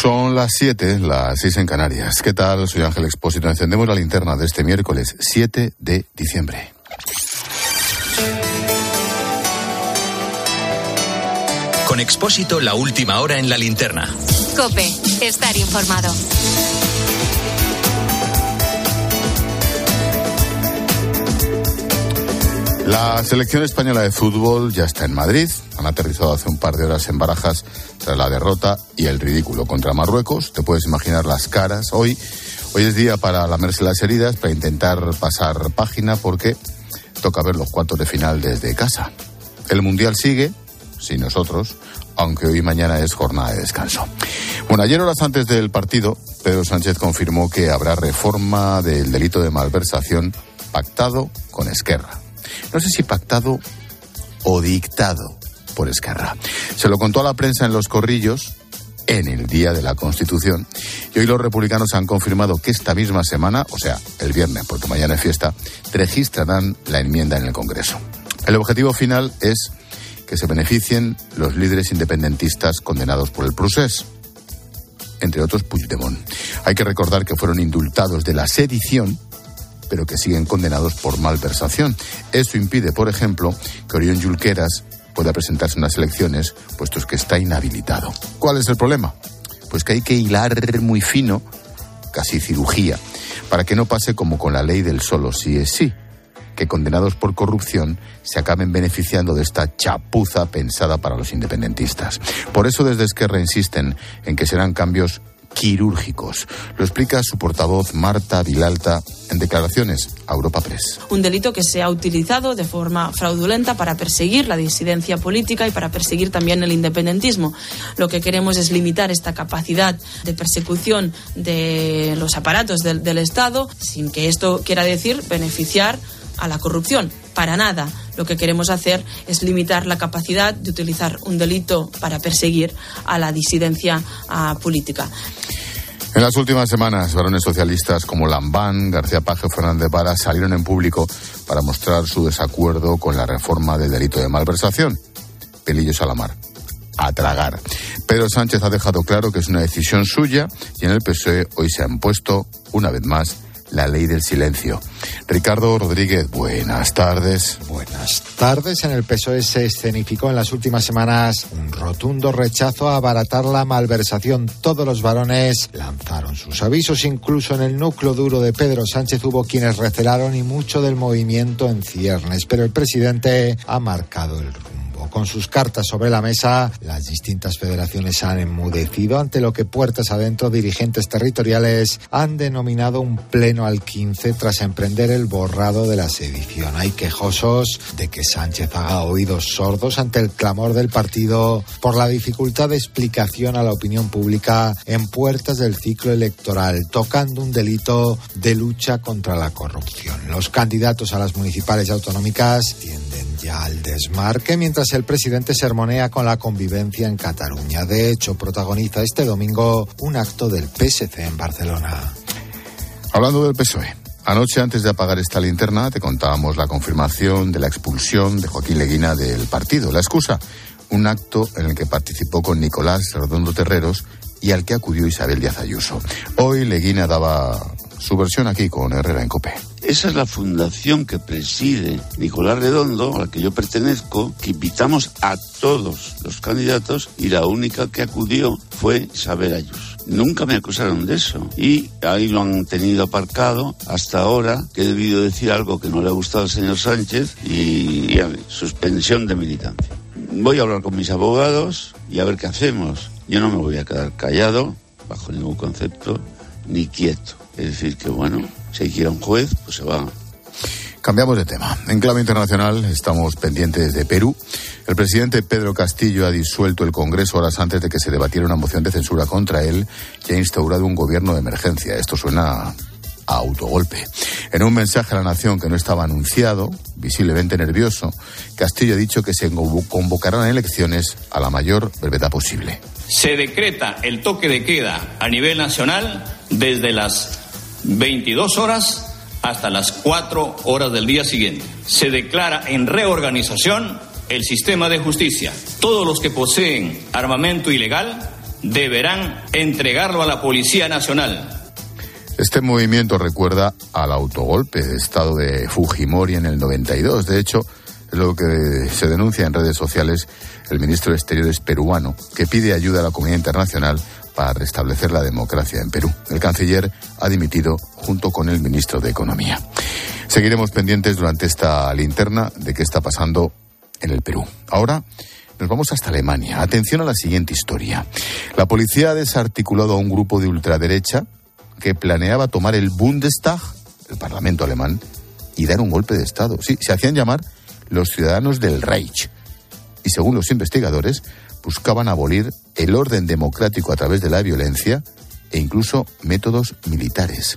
Son las 7, las 6 en Canarias. ¿Qué tal? Soy Ángel Expósito. Encendemos la linterna de este miércoles 7 de diciembre. Con Expósito, la última hora en la linterna. Cope, estar informado. La selección española de fútbol ya está en Madrid. Han aterrizado hace un par de horas en Barajas tras la derrota y el ridículo contra Marruecos. Te puedes imaginar las caras. Hoy, hoy es día para lamerse las heridas, para intentar pasar página porque toca ver los cuartos de final desde casa. El Mundial sigue, sin nosotros, aunque hoy y mañana es jornada de descanso. Bueno, ayer horas antes del partido, Pedro Sánchez confirmó que habrá reforma del delito de malversación pactado con Esquerra. No sé si pactado o dictado por Esquerra. Se lo contó a la prensa en Los Corrillos en el Día de la Constitución y hoy los republicanos han confirmado que esta misma semana, o sea, el viernes, porque mañana es fiesta, registrarán la enmienda en el Congreso. El objetivo final es que se beneficien los líderes independentistas condenados por el procés, entre otros Puigdemont. Hay que recordar que fueron indultados de la sedición pero que siguen condenados por malversación. Eso impide, por ejemplo, que Orión Yulqueras pueda presentarse en las elecciones, puesto que está inhabilitado. ¿Cuál es el problema? Pues que hay que hilar muy fino, casi cirugía, para que no pase como con la ley del solo sí es sí, que condenados por corrupción se acaben beneficiando de esta chapuza pensada para los independentistas. Por eso desde Esquerra insisten en que serán cambios quirúrgicos. Lo explica su portavoz Marta Vilalta en declaraciones a Europa Press. Un delito que se ha utilizado de forma fraudulenta para perseguir la disidencia política y para perseguir también el independentismo. Lo que queremos es limitar esta capacidad de persecución de los aparatos del, del Estado sin que esto quiera decir beneficiar a la corrupción. Para nada. Lo que queremos hacer es limitar la capacidad de utilizar un delito para perseguir a la disidencia política. En las últimas semanas, varones socialistas como Lambán, García Paje Fernández Vara salieron en público para mostrar su desacuerdo con la reforma del delito de malversación. Pelillos a la mar. A tragar. Pedro Sánchez ha dejado claro que es una decisión suya y en el PSOE hoy se han puesto, una vez más, la ley del silencio. Ricardo Rodríguez, buenas tardes. Buenas tardes. En el PSOE se escenificó en las últimas semanas un rotundo rechazo a abaratar la malversación. Todos los varones lanzaron sus avisos, incluso en el núcleo duro de Pedro Sánchez hubo quienes recelaron y mucho del movimiento en ciernes, pero el presidente ha marcado el rumbo. Con sus cartas sobre la mesa, las distintas federaciones han enmudecido ante lo que puertas adentro dirigentes territoriales han denominado un pleno al 15 tras emprender el borrado de la sedición. Hay quejosos de que Sánchez haga oídos sordos ante el clamor del partido por la dificultad de explicación a la opinión pública en puertas del ciclo electoral, tocando un delito de lucha contra la corrupción. Los candidatos a las municipales y autonómicas tienden ya al desmarque mientras el presidente sermonea con la convivencia en Cataluña. De hecho, protagoniza este domingo un acto del PSC en Barcelona. Hablando del PSOE. Anoche, antes de apagar esta linterna, te contábamos la confirmación de la expulsión de Joaquín Leguina del partido. La excusa, un acto en el que participó con Nicolás Redondo Terreros y al que acudió Isabel Díaz Ayuso. Hoy Leguina daba su versión aquí con Herrera en Cope. Esa es la fundación que preside Nicolás Redondo, a la que yo pertenezco, que invitamos a todos los candidatos y la única que acudió fue Isabel Ayuso. Nunca me acusaron de eso y ahí lo han tenido aparcado hasta ahora que he debido decir algo que no le ha gustado al señor Sánchez y, y suspensión de militancia. Voy a hablar con mis abogados y a ver qué hacemos. Yo no me voy a quedar callado bajo ningún concepto ni quieto. Es decir, que bueno, si hay que ir a un juez, pues se va. Cambiamos de tema. En clave internacional estamos pendientes de Perú. El presidente Pedro Castillo ha disuelto el Congreso horas antes de que se debatiera una moción de censura contra él y ha instaurado un gobierno de emergencia. Esto suena a autogolpe. En un mensaje a la nación que no estaba anunciado, visiblemente nervioso, Castillo ha dicho que se convocarán elecciones a la mayor brevedad posible. Se decreta el toque de queda a nivel nacional desde las 22 horas hasta las 4 horas del día siguiente. Se declara en reorganización el sistema de justicia. Todos los que poseen armamento ilegal deberán entregarlo a la Policía Nacional. Este movimiento recuerda al autogolpe de Estado de Fujimori en el 92. De hecho, es lo que se denuncia en redes sociales el ministro de Exteriores peruano, que pide ayuda a la comunidad internacional para restablecer la democracia en Perú. El canciller ha dimitido junto con el ministro de Economía. Seguiremos pendientes durante esta linterna de qué está pasando en el Perú. Ahora nos vamos hasta Alemania. Atención a la siguiente historia. La policía ha desarticulado a un grupo de ultraderecha que planeaba tomar el Bundestag, el Parlamento alemán, y dar un golpe de Estado. Sí, se hacían llamar los ciudadanos del Reich. Y según los investigadores, buscaban abolir el orden democrático a través de la violencia e incluso métodos militares,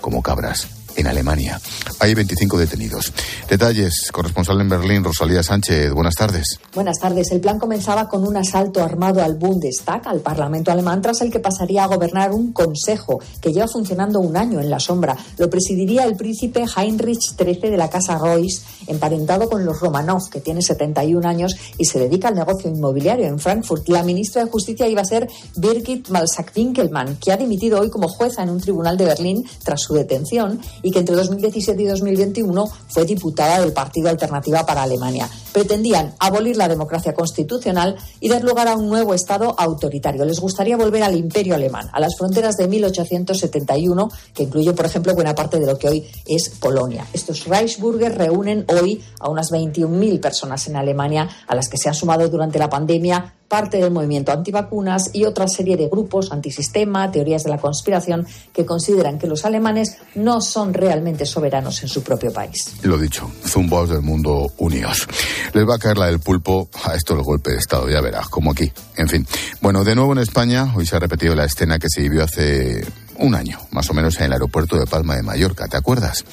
como cabras en Alemania. Hay 25 detenidos. Detalles, corresponsal en Berlín, Rosalía Sánchez. Buenas tardes. Buenas tardes. El plan comenzaba con un asalto armado al Bundestag, al Parlamento alemán, tras el que pasaría a gobernar un consejo que lleva funcionando un año en la sombra. Lo presidiría el príncipe Heinrich XIII de la Casa Royce, emparentado con los Romanov, que tiene 71 años y se dedica al negocio inmobiliario en Frankfurt. La ministra de Justicia iba a ser Birgit Malsack-Winkelmann, que ha dimitido hoy como jueza en un tribunal de Berlín tras su detención y que entre 2017 y 2021 fue diputada del Partido Alternativa para Alemania. Pretendían abolir la democracia constitucional y dar lugar a un nuevo Estado autoritario. Les gustaría volver al imperio alemán, a las fronteras de 1871, que incluye, por ejemplo, buena parte de lo que hoy es Polonia. Estos Reichsburger reúnen hoy a unas 21.000 personas en Alemania, a las que se ha sumado durante la pandemia parte del movimiento antivacunas y otra serie de grupos antisistema, teorías de la conspiración, que consideran que los alemanes no son realmente soberanos en su propio país. Lo dicho, zumbos del mundo unidos. Les va a caer la del pulpo a esto el golpe de Estado, ya verás, como aquí. En fin. Bueno, de nuevo en España, hoy se ha repetido la escena que se vivió hace un año, más o menos en el aeropuerto de Palma de Mallorca, ¿te acuerdas?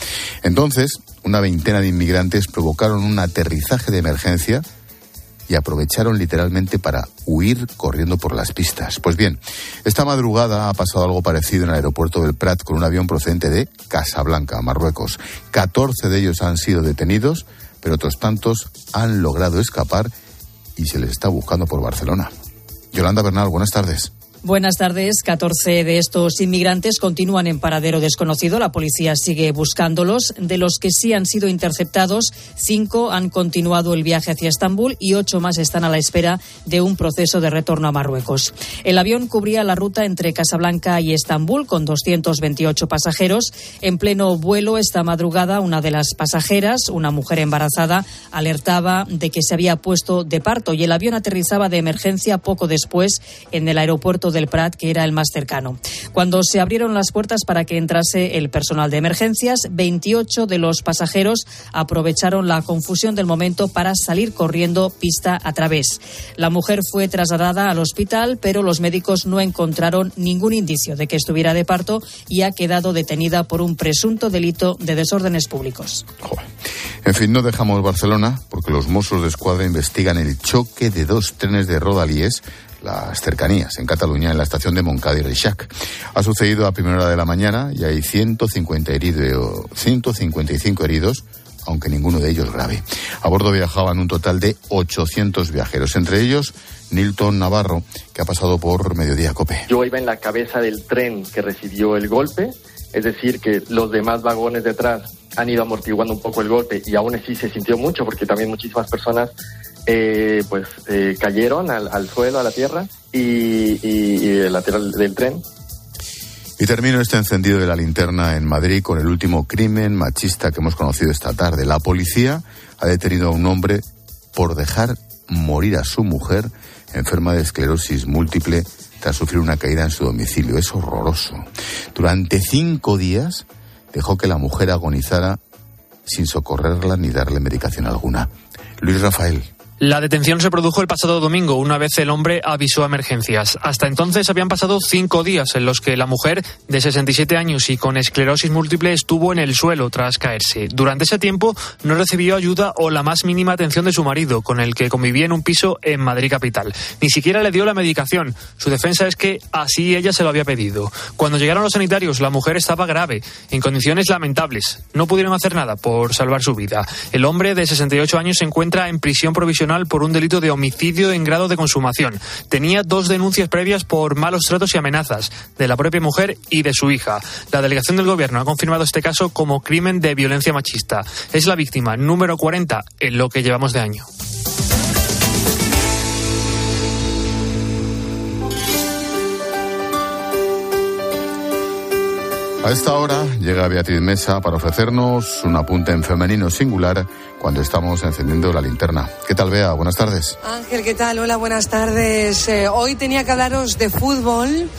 Entonces, una veintena de inmigrantes provocaron un aterrizaje de emergencia y aprovecharon literalmente para huir corriendo por las pistas. Pues bien, esta madrugada ha pasado algo parecido en el aeropuerto del Prat con un avión procedente de Casablanca, Marruecos. 14 de ellos han sido detenidos, pero otros tantos han logrado escapar y se les está buscando por Barcelona. Yolanda Bernal, buenas tardes. Buenas tardes. 14 de estos inmigrantes continúan en paradero desconocido. La policía sigue buscándolos. De los que sí han sido interceptados, cinco han continuado el viaje hacia Estambul y ocho más están a la espera de un proceso de retorno a Marruecos. El avión cubría la ruta entre Casablanca y Estambul con 228 pasajeros. En pleno vuelo esta madrugada, una de las pasajeras, una mujer embarazada, alertaba de que se había puesto de parto y el avión aterrizaba de emergencia poco después en el aeropuerto del Prat, que era el más cercano. Cuando se abrieron las puertas para que entrase el personal de emergencias, 28 de los pasajeros aprovecharon la confusión del momento para salir corriendo pista a través. La mujer fue trasladada al hospital, pero los médicos no encontraron ningún indicio de que estuviera de parto y ha quedado detenida por un presunto delito de desórdenes públicos. En fin, no dejamos Barcelona porque los Mossos de Escuadra investigan el choque de dos trenes de Rodalíes las cercanías en Cataluña, en la estación de Moncada y Reixac. Ha sucedido a primera hora de la mañana y hay 150 heridos, 155 heridos, aunque ninguno de ellos grave. A bordo viajaban un total de 800 viajeros, entre ellos Nilton Navarro, que ha pasado por Mediodía Cope. Yo iba en la cabeza del tren que recibió el golpe, es decir, que los demás vagones detrás han ido amortiguando un poco el golpe y aún así se sintió mucho porque también muchísimas personas eh, pues eh, cayeron al, suelo, a la tierra y, y, y el lateral del tren. Y termino este encendido de la linterna en Madrid con el último crimen machista que hemos conocido esta tarde. La policía ha detenido a un hombre por dejar morir a su mujer enferma de esclerosis múltiple tras sufrir una caída en su domicilio. Es horroroso. Durante cinco días dejó que la mujer agonizara sin socorrerla ni darle medicación alguna. Luis Rafael. La detención se produjo el pasado domingo, una vez el hombre avisó a emergencias. Hasta entonces habían pasado cinco días en los que la mujer, de 67 años y con esclerosis múltiple, estuvo en el suelo tras caerse. Durante ese tiempo no recibió ayuda o la más mínima atención de su marido, con el que convivía en un piso en Madrid capital. Ni siquiera le dio la medicación. Su defensa es que así ella se lo había pedido. Cuando llegaron los sanitarios, la mujer estaba grave, en condiciones lamentables. No pudieron hacer nada por salvar su vida. El hombre de 68 años se encuentra en prisión provisional Por un delito de homicidio en grado de consumación. Tenía dos denuncias previas por malos tratos y amenazas de la propia mujer y de su hija. La delegación del Gobierno ha confirmado este caso como crimen de violencia machista. Es la víctima número 40 en lo que llevamos de año. A esta hora llega Beatriz Mesa para ofrecernos un apunte en femenino singular cuando estamos encendiendo la linterna. ¿Qué tal, Bea? Buenas tardes. Ángel, ¿qué tal? Hola, buenas tardes. Eh, hoy tenía que hablaros de fútbol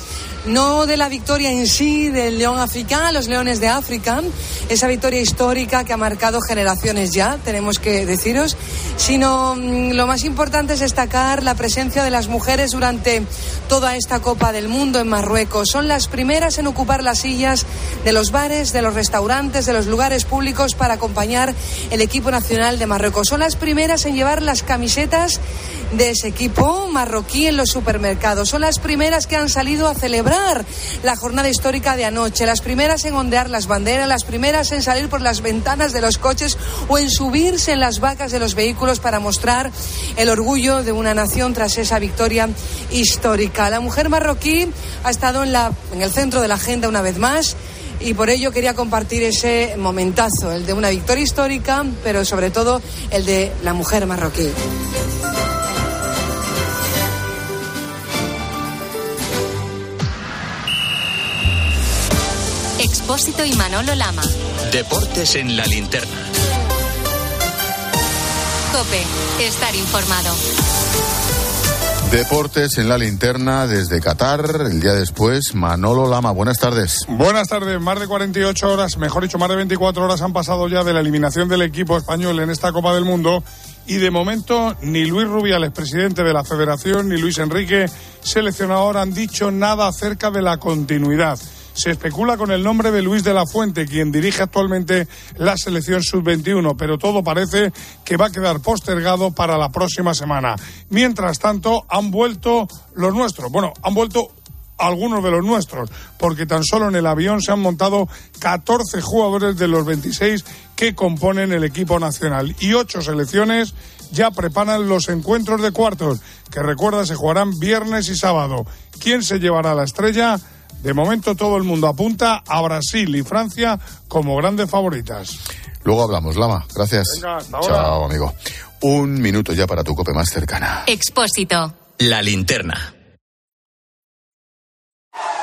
no de la victoria en sí del león africano, los leones de África, esa victoria histórica que ha marcado generaciones ya, tenemos que deciros, sino mm, lo más importante es destacar la presencia de las mujeres durante toda esta Copa del Mundo en Marruecos. Son las primeras en ocupar las sillas de los bares, de los restaurantes, de los lugares públicos para acompañar el equipo nacional de Marruecos. Son las primeras en llevar las camisetas de ese equipo marroquí en los supermercados. Son las primeras que han salido a celebrar la jornada histórica de anoche, las primeras en ondear las banderas, las primeras en salir por las ventanas de los coches o en subirse en las vacas de los vehículos para mostrar el orgullo de una nación tras esa victoria histórica. La mujer marroquí ha estado en, la, en el centro de la agenda una vez más y por ello quería compartir ese momentazo, el de una victoria histórica, pero sobre todo el de la mujer marroquí. Expósito y Manolo Lama. Deportes en la linterna. Cope, estar informado. Deportes en la linterna desde Qatar, el día después, Manolo Lama. Buenas tardes. Buenas tardes. Más de 48 horas, mejor dicho, más de 24 horas han pasado ya de la eliminación del equipo español en esta Copa del Mundo. Y de momento, ni Luis Rubiales, presidente de la Federación, ni Luis Enrique, seleccionador, han dicho nada acerca de la continuidad. Se especula con el nombre de Luis de la Fuente, quien dirige actualmente la selección sub-21, pero todo parece que va a quedar postergado para la próxima semana. Mientras tanto, han vuelto los nuestros. Bueno, han vuelto algunos de los nuestros, porque tan solo en el avión se han montado 14 jugadores de los 26 que componen el equipo nacional y ocho selecciones ya preparan los encuentros de cuartos, que recuerda se jugarán viernes y sábado. ¿Quién se llevará la estrella? De momento todo el mundo apunta a Brasil y Francia como grandes favoritas. Luego hablamos, Lama. Gracias. Venga, hasta ahora. Chao, amigo. Un minuto ya para tu cope más cercana. Expósito. La linterna.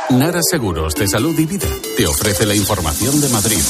Nara Seguros de Salud y Vida te ofrece la información de Madrid.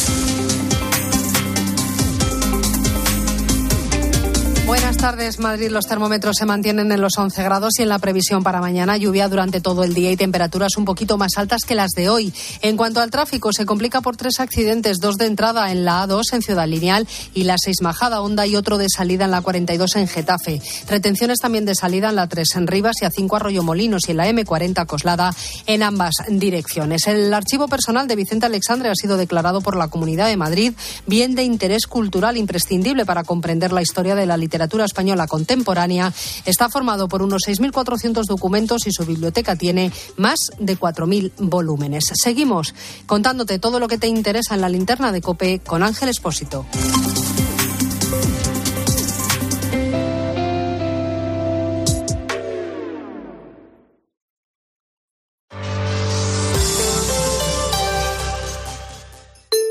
Tardes, Madrid. Los termómetros se mantienen en los 11 grados y en la previsión para mañana lluvia durante todo el día y temperaturas un poquito más altas que las de hoy. En cuanto al tráfico, se complica por tres accidentes, dos de entrada en la A2 en Ciudad Lineal y la 6 Majada Honda y otro de salida en la 42 en Getafe. Retenciones también de salida en la 3 en Rivas y a 5 Arroyo Molinos y en la M40 Coslada en ambas direcciones. El archivo personal de Vicente Alexandre ha sido declarado por la Comunidad de Madrid bien de interés cultural imprescindible para comprender la historia de la literatura española contemporánea. Está formado por unos 6.400 documentos y su biblioteca tiene más de 4.000 volúmenes. Seguimos contándote todo lo que te interesa en la linterna de Cope con Ángel Espósito.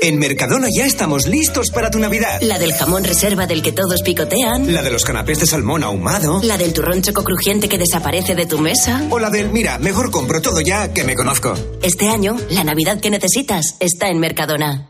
En Mercadona ya estamos listos para tu Navidad. La del jamón reserva del que todos picotean. La de los canapés de salmón ahumado. La del turrón choco crujiente que desaparece de tu mesa. O la del, mira, mejor compro todo ya que me conozco. Este año, la Navidad que necesitas está en Mercadona.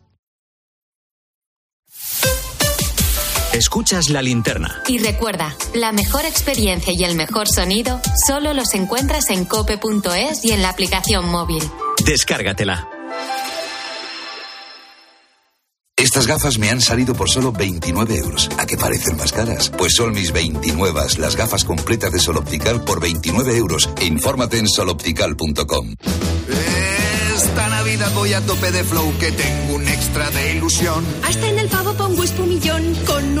Escuchas la linterna. Y recuerda, la mejor experiencia y el mejor sonido solo los encuentras en cope.es y en la aplicación móvil. Descárgatela. Estas gafas me han salido por solo 29 euros. ¿A qué parecen más caras? Pues son mis 29, las gafas completas de Sol Optical por 29 euros. Infórmate en soloptical.com. Eh, Navidad voy a tope de flow que tengo un extra de ilusión. Hasta en el pavo pongo espumillón con un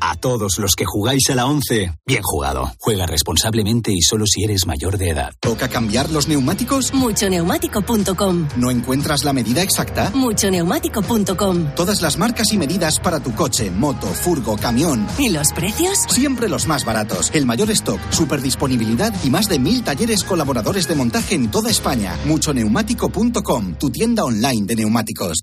A todos los que jugáis a la 11, bien jugado. Juega responsablemente y solo si eres mayor de edad. ¿Toca cambiar los neumáticos? Muchoneumático.com. ¿No encuentras la medida exacta? Muchoneumático.com. Todas las marcas y medidas para tu coche, moto, furgo, camión. ¿Y los precios? Siempre los más baratos. El mayor stock, super disponibilidad y más de mil talleres colaboradores de montaje en toda España. Muchoneumático.com, tu tienda online de neumáticos.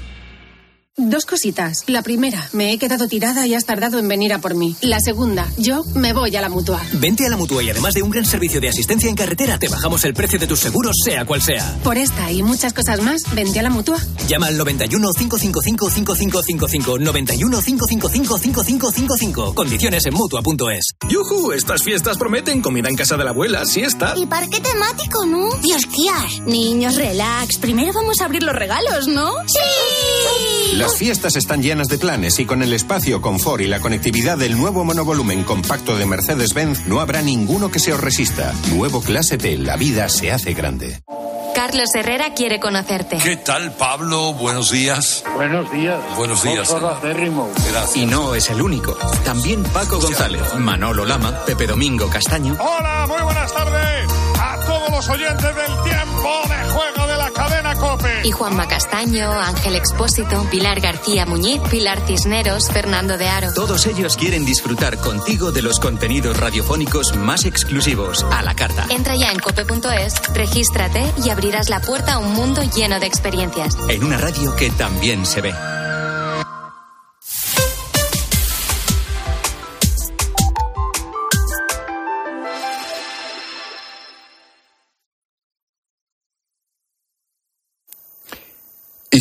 Dos cositas. La primera, me he quedado tirada y has tardado en venir a por mí. La segunda, yo me voy a la mutua. Vente a la mutua y además de un gran servicio de asistencia en carretera, te bajamos el precio de tus seguros, sea cual sea. Por esta y muchas cosas más, vente a la mutua. Llama al 91 555 5555 91 555 5555. Condiciones en mutua.es. ¡Yujú! Estas fiestas prometen comida en casa de la abuela, siesta. Y parque temático, ¿no? Dios, tías. Niños, relax. Primero vamos a abrir los regalos, ¿no? ¡Sí! Las fiestas están llenas de planes y con el espacio, confort y la conectividad del nuevo monovolumen compacto de Mercedes-Benz no habrá ninguno que se os resista. Nuevo Clase T, la vida se hace grande. Carlos Herrera quiere conocerte. ¿Qué tal, Pablo? Buenos días. Buenos días. Buenos días. Gracias. Y no es el único. También Paco González, Manolo Lama, Pepe Domingo Castaño. Hola, muy buenas tardes los oyentes del tiempo de juego de la cadena Cope. Y Juanma Castaño, Ángel Expósito, Pilar García Muñiz, Pilar Cisneros, Fernando de Aro. Todos ellos quieren disfrutar contigo de los contenidos radiofónicos más exclusivos a la carta. Entra ya en cope.es, regístrate y abrirás la puerta a un mundo lleno de experiencias. En una radio que también se ve.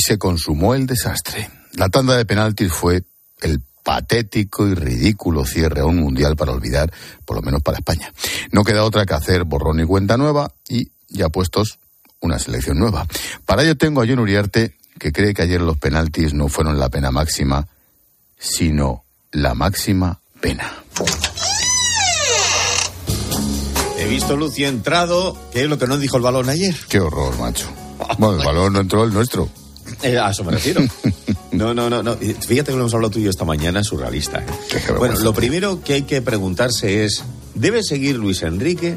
Y se consumó el desastre. La tanda de penaltis fue el patético y ridículo cierre a un mundial para olvidar, por lo menos para España. No queda otra que hacer borrón y cuenta nueva y, ya puestos, una selección nueva. Para ello tengo a John Uriarte, que cree que ayer los penaltis no fueron la pena máxima, sino la máxima pena. He visto Lucio entrado, que es lo que no dijo el balón ayer. Qué horror, macho. Bueno, el balón no entró el nuestro. Eh, a eso me refiero. No, no, no, no. Fíjate que lo hemos hablado tú y yo esta mañana, surrealista. ¿eh? Bueno, lo primero que hay que preguntarse es, ¿debe seguir Luis Enrique?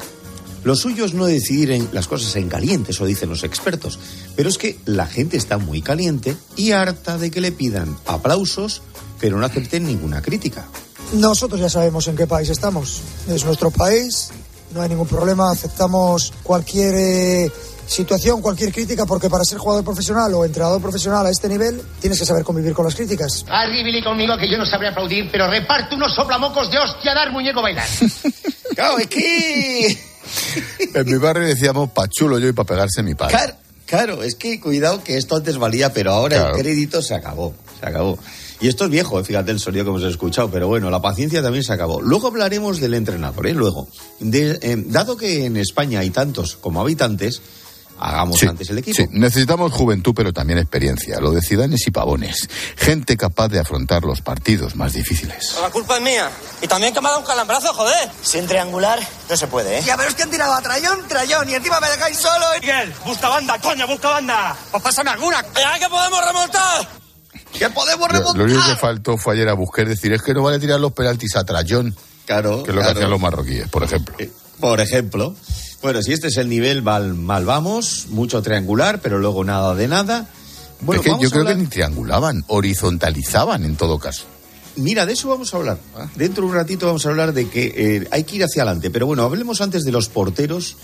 Lo suyo es no decidir en las cosas en caliente, eso dicen los expertos. Pero es que la gente está muy caliente y harta de que le pidan aplausos, pero no acepten ninguna crítica. Nosotros ya sabemos en qué país estamos. Es nuestro país, no hay ningún problema, aceptamos cualquier eh, situación, cualquier crítica, porque para ser jugador profesional o entrenador profesional a este nivel tienes que saber convivir con las críticas. Arribili conmigo que yo no sabría aplaudir, pero reparte unos soplamocos de hostia dar muñeco bailar. claro, es que... En mi barrio decíamos pa' chulo yo y pa' pegarse mi padre. Claro, claro, es que cuidado que esto antes valía, pero ahora Claro. el crédito se acabó, se acabó. Y esto es viejo, eh, fíjate el sonido que hemos escuchado, pero bueno, la paciencia también se acabó. Luego hablaremos del entrenador, ¿eh? Luego. De- eh, dado que en España hay tantos como habitantes, hagamos Sí, antes el equipo. sí, necesitamos juventud, pero también experiencia. Lo de Cidanes y Pavones. Gente capaz de afrontar los partidos más difíciles. La culpa es mía. Y también que me ha dado un calambrazo, joder. Sin triangular no se puede, ¿eh? Ya, pero es que han tirado a Trayón, Trayón, y encima me dejáis solo. Miguel, busca banda, coño, busca banda. Pues pásame alguna. ¡Ya que podemos remontar! ¡Que podemos Lo, lo único que faltó fue ayer a buscar decir es que no vale tirar los penaltis a Trayón. Claro. Que es lo que hacían los marroquíes, por ejemplo. Por ejemplo. Bueno, si este es el nivel, mal, mal vamos. Mucho triangular, pero luego nada de nada. Bueno, es que yo creo hablar- que ni triangulaban, horizontalizaban en todo caso. Mira, de eso vamos a hablar. Dentro de un ratito vamos a hablar de que eh, hay que ir hacia adelante. Pero bueno, hablemos antes de los porteros,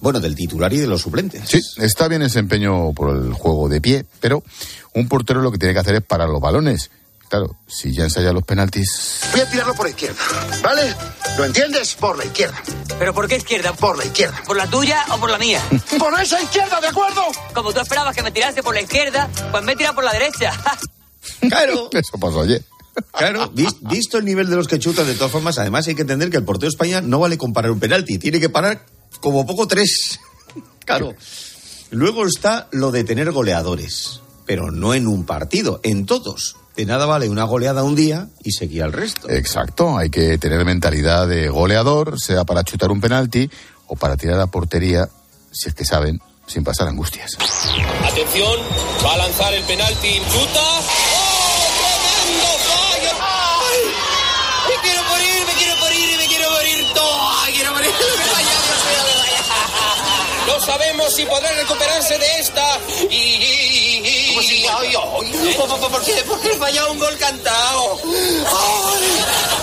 bueno, del titular y de los suplentes. Sí, está bien ese empeño por el juego de pie, pero un portero lo que tiene que hacer es parar los balones. Claro, si ya ensaya los penaltis. Voy a tirarlo por la izquierda, ¿vale? ¿Lo entiendes? Por la izquierda. ¿Pero por qué izquierda? Por la izquierda. ¿Por la tuya o por la mía? ¡Por esa izquierda, de acuerdo! Como tú esperabas que me tirase por la izquierda, pues me he tirado por la derecha. Claro. Eso pasó ayer. Claro, vis- visto el nivel de los que chutan, de todas formas, además hay que entender que el portero de España no vale con parar un penalti, tiene que parar como poco tres. Claro. Luego está lo de tener goleadores, pero no en un partido, en todos. De nada vale una goleada un día y seguir al resto. Exacto, hay que tener mentalidad de goleador, sea para chutar un penalti o para tirar a portería, si es que saben, sin pasar angustias. Atención, va a lanzar el penalti, chuta. Sabemos si podrá recuperarse de esta. Y. y- y- ¿Cómo si- ay, ay, ¿Por, por- qué? ¿Por qué he fallado un gol cantado? ¡Ay!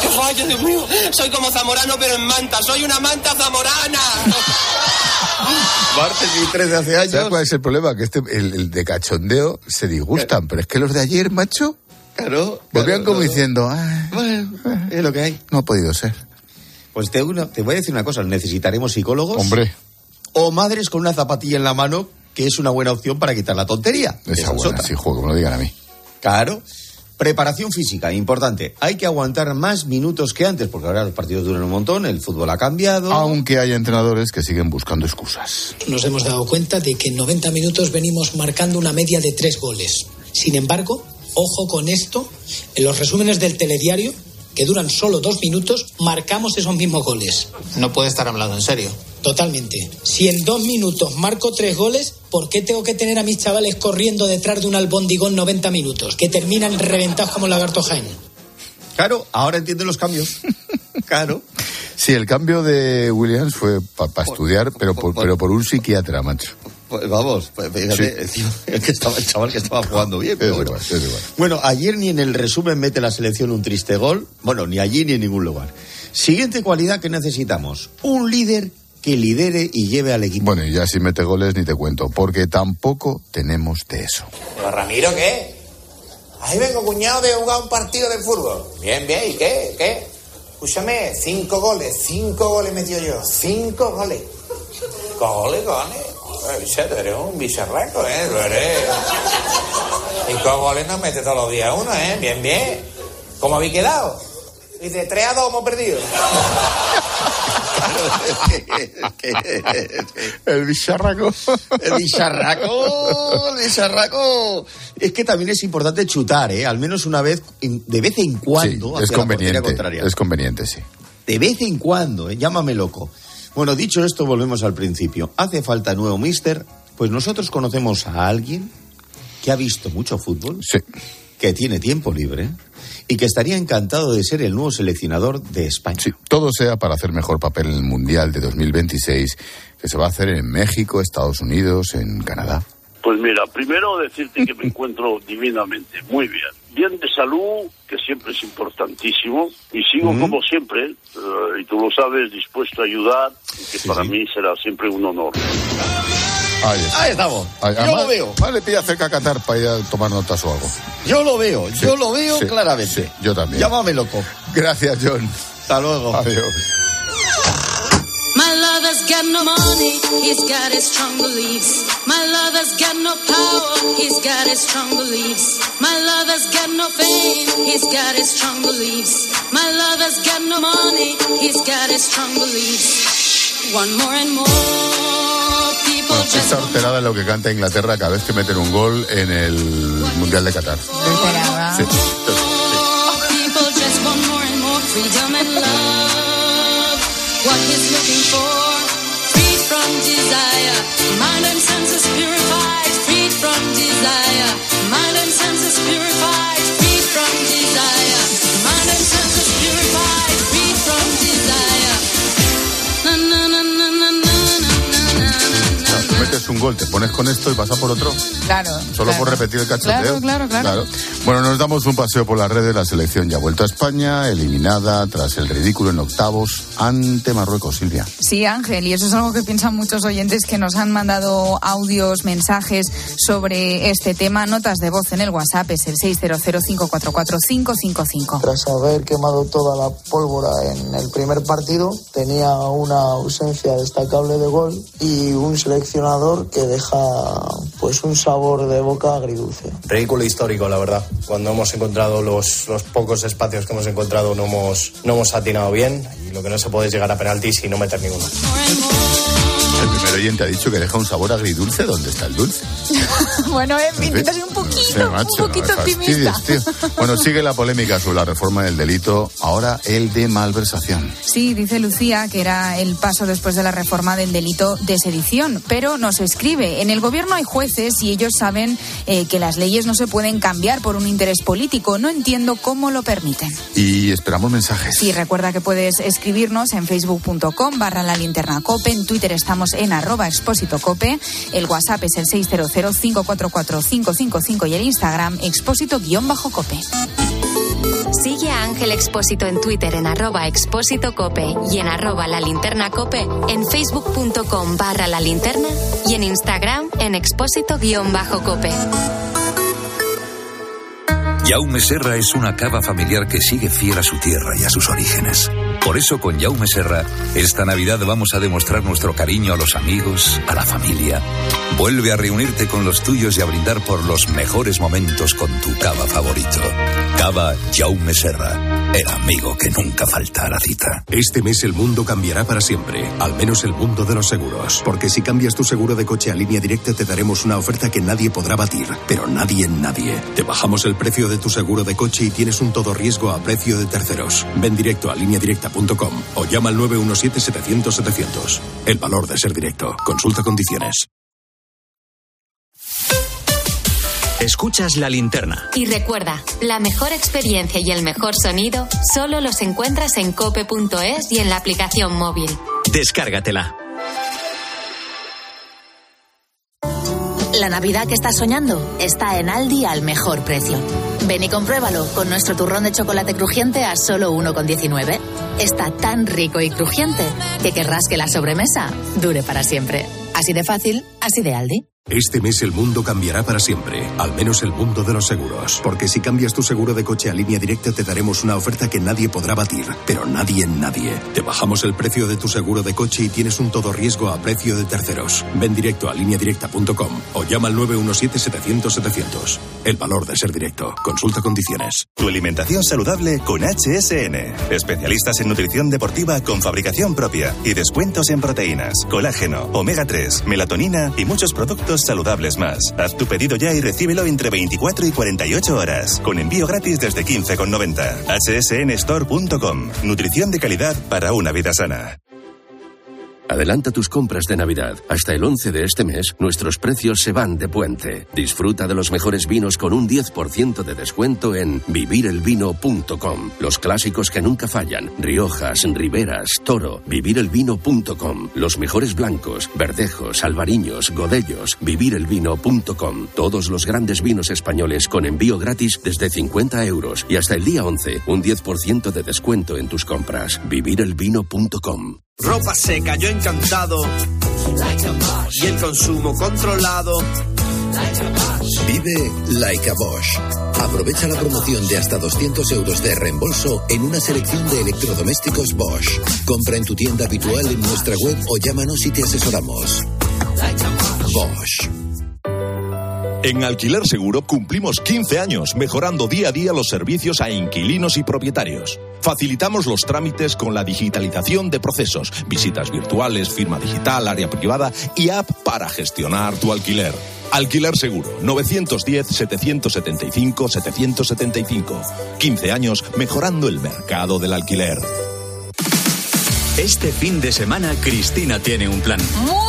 ¡Qué fallo, Dios mío! Soy como Zamorano, pero en manta. Soy una manta zamorana. Martes y 3 de hace años. ¿Sabes cuál es el problema? Que este, el, el de cachondeo se disgustan, pero es que los de ayer, macho, Claro. volvían claro, como no. diciendo, "Ah, Bueno, es lo que hay. no ha podido ser. Pues te, uno- te voy a decir una cosa, necesitaremos psicólogos. Hombre, O madres con una zapatilla en la mano, que es una buena opción para quitar la tontería. esa es buena, otra. sí, juego, que me lo digan a mí. Claro. Preparación física, importante. Hay que aguantar más minutos que antes, porque ahora los partidos duran un montón, el fútbol ha cambiado. Aunque hay entrenadores que siguen buscando excusas. Nos hemos dado cuenta de que en 90 minutos venimos marcando una media de tres goles. Sin embargo, ojo con esto, en los resúmenes del telediario, que duran solo dos minutos, marcamos esos mismos goles. No puede estar hablando en serio. Totalmente. Si en dos minutos marco tres goles, ¿por qué tengo que tener a mis chavales corriendo detrás de un albondigón 90 minutos? Que terminan reventados como lagarto Jaén. Claro, ahora entienden los cambios. claro. Sí, el cambio de Williams fue para estudiar, pero por, pero por un psiquiatra, macho. Pues vamos, pues fíjate, que estaba, el chaval que estaba jugando bien. pero Es bueno. igual, es igual. Bueno, ayer ni en el resumen mete la selección un triste gol. Bueno, ni allí ni en ningún lugar. Siguiente cualidad que necesitamos. Un líder que lidere y lleve al equipo. Bueno, y ya si mete goles ni te cuento, porque tampoco tenemos de eso. ¿Pero Ramiro qué? Ahí vengo, cuñado, de jugar un partido de fútbol. Bien, bien, ¿y qué? ¿Qué? Escúchame, cinco goles, cinco goles metido yo, cinco goles. ¿Goles, goles? Vicente, eres un bicharraco, ¿eh? Tú eres... Cinco goles no metes todos los días uno, ¿eh? Bien, bien. ¿Cómo habéis quedado? Dice, tres a dos hemos perdido. El bicharraco. El bicharraco, el bicharraco. Es que también es importante chutar, ¿eh? Al menos una vez, de vez en Sí, cuando. es conveniente. contraria. Es conveniente, sí. De vez en cuando, ¿eh? llámame loco. Bueno, dicho esto, volvemos al principio. ¿Hace falta nuevo mister? Pues nosotros conocemos a alguien que ha visto mucho fútbol, Sí. que tiene tiempo libre y que estaría encantado de ser el nuevo seleccionador de España. Sí, todo sea para hacer mejor papel en el Mundial de 2026, que se va a hacer en México, Estados Unidos, en Canadá. Pues mira, primero decirte que me encuentro divinamente, muy bien. Bien de salud, que siempre es importantísimo, y sigo como siempre, eh, y tú lo sabes, dispuesto a ayudar, y que para mí será siempre un honor. Ahí está. Ahí estamos. Ahí- Yo además, lo veo. Vale, pilla cerca a Qatar para ir a tomar notas o algo. Yo lo veo, Sí, yo lo veo sí, claramente. sí, yo también. Llámame loco. Gracias, John. Hasta luego. Adiós. My lover's got no money, he's got his strong beliefs. My lover's got no power, he's got his strong beliefs. My lover's got no fame, he's got his strong beliefs. My lover's got no money, he's got his strong beliefs. One more and more people Bueno, just esta want horterada es lo que canta Inglaterra cada vez que meten un gol en el Mundial de Qatar. Sí. more, people purified, un gol, te pones con esto y pasa por otro. Claro. Solo por repetir el cachoteo. Claro, claro, claro, Bueno, nos damos un paseo por las redes. La selección ya ha vuelto a España, eliminada tras el ridículo en octavos ante Marruecos, Silvia. Sí, Ángel, y eso es algo que piensan muchos oyentes que nos han mandado audios, mensajes sobre este tema. Notas de voz en el WhatsApp es el 600544555. Tras haber quemado toda la pólvora en el primer partido, tenía una ausencia destacable de gol y un seleccionador que deja pues un sabor de boca agridulce. Ridículo histórico, la verdad. Cuando hemos encontrado los, los pocos espacios que hemos encontrado no hemos, no hemos atinado bien y lo que no se puede es llegar a penaltis y no meter ninguno. El primer oyente ha dicho que deja un sabor agridulce. ¿Dónde está el dulce? bueno, en fin, intenta ser un poquito, un poquito optimista. Bueno, sigue la polémica sobre la reforma del delito, ahora el de malversación. Sí, dice Lucía que era el paso después de la reforma del delito de sedición, pero nos escribe, en el gobierno hay jueces y ellos saben eh, que las leyes no se pueden cambiar por un interés político. No entiendo cómo lo permiten. Y esperamos mensajes. Sí, recuerda que puedes escribirnos en facebook.com barra la linterna cope, en Twitter estamos en arroba expósito cope, el WhatsApp es el 600-544-555 y el Instagram expósito-cope. Sigue a Ángel Expósito en Twitter en arroba expósito cope y en arroba la linterna cope, en facebook.com barra la linterna y en Instagram en expósito guion bajo cope. Yaume Serra es una cava familiar que sigue fiel a su tierra y a sus orígenes. Por eso con Yaume Serra, esta Navidad vamos a demostrar nuestro cariño a los amigos, a la familia. Vuelve a reunirte con los tuyos y a brindar por los mejores momentos con tu cava favorito. Cava Yaume Serra, el amigo que nunca falta a la cita. Este mes el mundo cambiará para siempre, al menos el mundo de los seguros. Porque si cambias tu seguro de coche a línea directa te daremos una oferta que nadie podrá batir, pero nadie en nadie. Te bajamos el precio de tu seguro de coche y tienes un todo riesgo a precio de terceros. Ven directo a lineadirecta.com o llama al 917-700-700. El valor de ser directo. Consulta condiciones. Escuchas la linterna. Y recuerda, la mejor experiencia y el mejor sonido solo los encuentras en cope.es y en la aplicación móvil. Descárgatela. La Navidad que estás soñando está en Aldi al mejor precio. Ven y compruébalo con nuestro turrón de chocolate crujiente a solo 1,19. Está tan rico y crujiente que querrás que la sobremesa dure para siempre. Así de fácil, así de Aldi. Este mes el mundo cambiará para siempre, al menos el mundo de los seguros. Porque si cambias tu seguro de coche a línea directa te daremos una oferta que nadie podrá batir, pero nadie en nadie. Te bajamos el precio de tu seguro de coche y tienes un todo riesgo a precio de terceros. Ven directo a lineadirecta.com o llama al 917-700-700. El valor de ser directo. Consulta condiciones. Tu alimentación saludable con HSN. Especialistas en nutrición deportiva con fabricación propia y descuentos en proteínas, colágeno, omega 3, melatonina y muchos productos saludables más. Haz tu pedido ya y recíbelo entre 24 y 48 horas, con envío gratis desde 15,90. hsnstore.com. Nutrición de calidad para una vida sana. Adelanta tus compras de Navidad. Hasta el 11 de este mes, nuestros precios se van de puente. Disfruta de los mejores vinos con un 10% de descuento en vivirelvino.com. Los clásicos que nunca fallan. Riojas, Riberas, Toro. Vivirelvino.com. Los mejores blancos, verdejos, albariños, godellos. Vivirelvino.com. Todos los grandes vinos españoles con envío gratis desde 50 euros. Y hasta el día 11, un 10% de descuento en tus compras. Vivirelvino.com. Ropa seca, yo encantado. Y el consumo controlado. Vive like a Bosch. Aprovecha la promoción de hasta 200 euros de reembolso en una selección de electrodomésticos Bosch. Compra en tu tienda habitual en nuestra web o llámanos y te asesoramos. Bosch. En Alquiler Seguro cumplimos 15 años mejorando día a día los servicios a inquilinos y propietarios. Facilitamos los trámites con la digitalización de procesos, visitas virtuales, firma digital, área privada y app para gestionar tu alquiler. Alquiler Seguro 910-775-775. 15 años mejorando el mercado del alquiler. Este fin de semana Cristina tiene un plan. Muy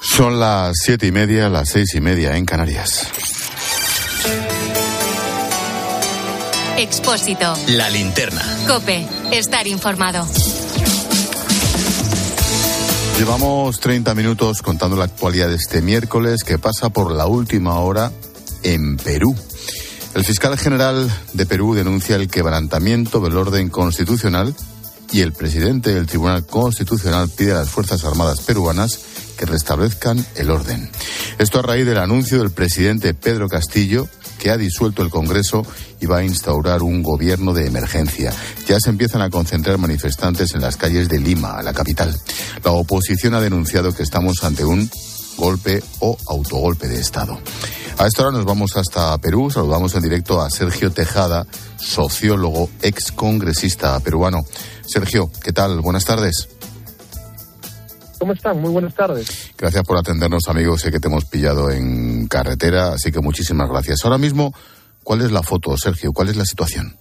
Son las siete y media, las seis y media en Canarias. Expósito. La linterna. Cope. Estar informado. Llevamos 30 minutos contando la actualidad de este miércoles que pasa por la última hora en Perú. El fiscal general de Perú denuncia el quebrantamiento del orden constitucional y el presidente del Tribunal Constitucional pide a las Fuerzas Armadas peruanas que restablezcan el orden. Esto a raíz del anuncio del presidente Pedro Castillo que ha disuelto el Congreso y va a instaurar un gobierno de emergencia. Ya se empiezan a concentrar manifestantes en las calles de Lima, la capital. La oposición ha denunciado que estamos ante un golpe o autogolpe de Estado. A esta hora nos vamos hasta Perú. Saludamos en directo a Sergio Tejada, sociólogo, ex congresista peruano. Sergio, ¿qué tal? Buenas tardes. ¿Cómo están? Muy buenas tardes. Gracias por atendernos, amigos. Sé que te hemos pillado en carretera, así que muchísimas gracias. Ahora mismo, ¿cuál es la foto, Sergio? ¿Cuál es la situación?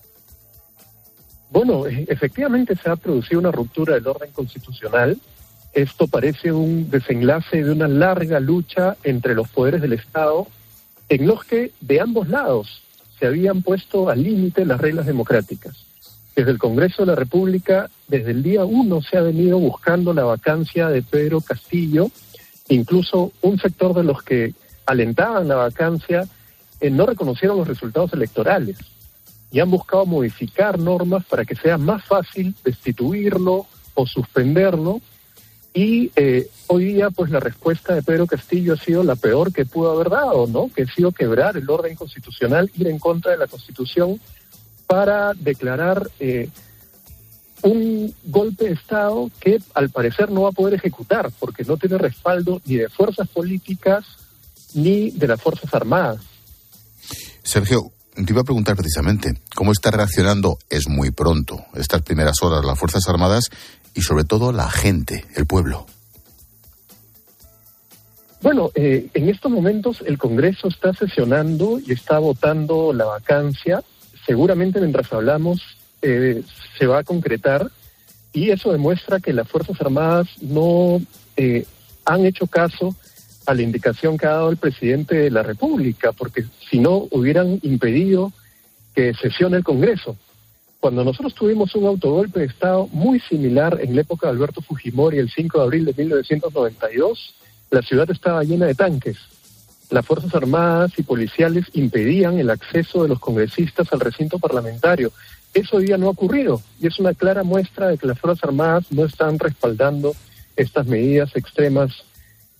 Bueno, e, efectivamente se ha producido una ruptura del orden constitucional. Esto parece un desenlace de una larga lucha entre los poderes del Estado, en los que de ambos lados se habían puesto al límite las reglas democráticas. Desde el Congreso de la República, desde el día uno se ha venido buscando la vacancia de Pedro Castillo, incluso un sector de los que alentaban la vacancia eh, no reconocieron los resultados electorales y han buscado modificar normas para que sea más fácil destituirlo o suspenderlo. Y eh, hoy día, pues la respuesta de Pedro Castillo ha sido la peor que pudo haber dado, ¿no? Que ha sido quebrar el orden constitucional, ir en contra de la Constitución para declarar eh, un golpe de Estado que al parecer no va a poder ejecutar porque no tiene respaldo ni de fuerzas políticas ni de las Fuerzas Armadas. Sergio, te iba a preguntar precisamente, ¿cómo está reaccionando? Es muy pronto, estas primeras horas, las Fuerzas Armadas y sobre todo la gente, el pueblo. Bueno, eh, en estos momentos el Congreso está sesionando y está votando la vacancia seguramente mientras hablamos eh, se va a concretar y eso demuestra que las Fuerzas Armadas no eh, han hecho caso a la indicación que ha dado el presidente de la República, porque si no hubieran impedido que sesione el Congreso. Cuando nosotros tuvimos un autogolpe de Estado muy similar en la época de Alberto Fujimori, el 5 de abril de 1992, la ciudad estaba llena de tanques las Fuerzas Armadas y policiales impedían el acceso de los congresistas al recinto parlamentario. Eso hoy día no ha ocurrido y es una clara muestra de que las Fuerzas Armadas no están respaldando estas medidas extremas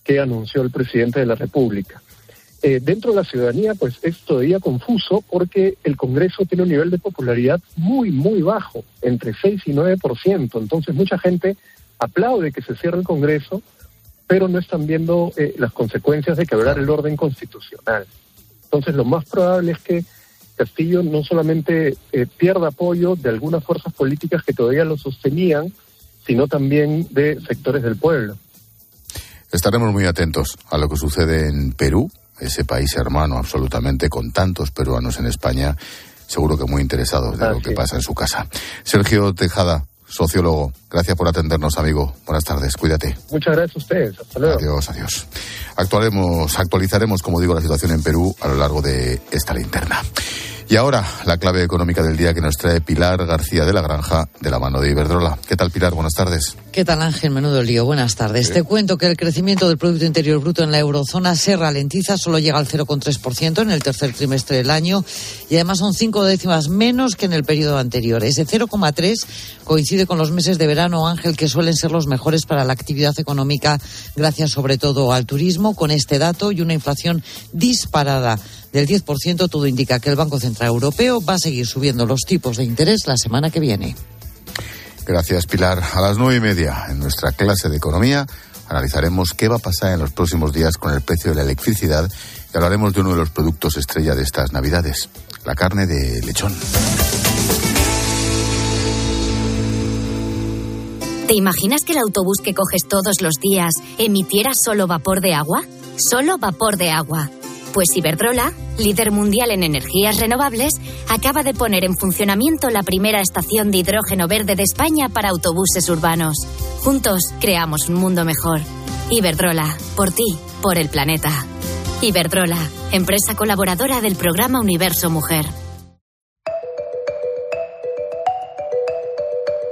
que anunció el presidente de la República. Eh, dentro de la ciudadanía, pues es todavía confuso porque el Congreso tiene un nivel de popularidad muy, muy bajo, entre 6 y 9%. Entonces mucha gente aplaude que se cierre el Congreso, pero no están viendo eh, las consecuencias de quebrar el orden constitucional. Entonces, lo más probable es que Castillo no solamente eh, pierda apoyo de algunas fuerzas políticas que todavía lo sostenían, sino también de sectores del pueblo. Estaremos muy atentos a lo que sucede en Perú, ese país hermano absolutamente con tantos peruanos en España, seguro que muy interesados de lo que pasa en su casa. Sergio Tejada, sociólogo. Gracias por atendernos, amigo. Buenas tardes, cuídate. Muchas gracias a ustedes. Hasta luego. Adiós, adiós. Actuaremos, actualizaremos, como digo, la situación en Perú a lo largo de esta linterna. Y ahora la clave económica del día que nos trae Pilar García de la Granja de la mano de Iberdrola. ¿Qué tal Pilar? Buenas tardes. ¿Qué tal Ángel? Menudo lío. Buenas tardes. Te cuento que el crecimiento del Producto Interior Bruto en la eurozona se ralentiza, solo llega al 0,3% en el tercer trimestre del año y además son cinco décimas menos que en el periodo anterior. Ese 0,3 coincide con los meses de verano, Ángel, que suelen ser los mejores para la actividad económica, gracias sobre todo al turismo. Con este dato y una inflación disparada del 10%, todo indica que el Banco Central Europeo va a seguir subiendo los tipos de interés la semana que viene. Gracias, Pilar. A las nueve y media, en nuestra clase de economía, analizaremos qué va a pasar en los próximos días con el precio de la electricidad y hablaremos de uno de los productos estrella de estas Navidades, la carne de lechón. ¿Te imaginas que el autobús que coges todos los días emitiera solo vapor de agua? Solo vapor de agua pues Iberdrola, líder mundial en energías renovables, acaba de poner en funcionamiento la primera estación de hidrógeno verde de España para autobuses urbanos. Juntos creamos un mundo mejor. Iberdrola, por ti, por el planeta. Iberdrola, empresa colaboradora del programa Universo Mujer.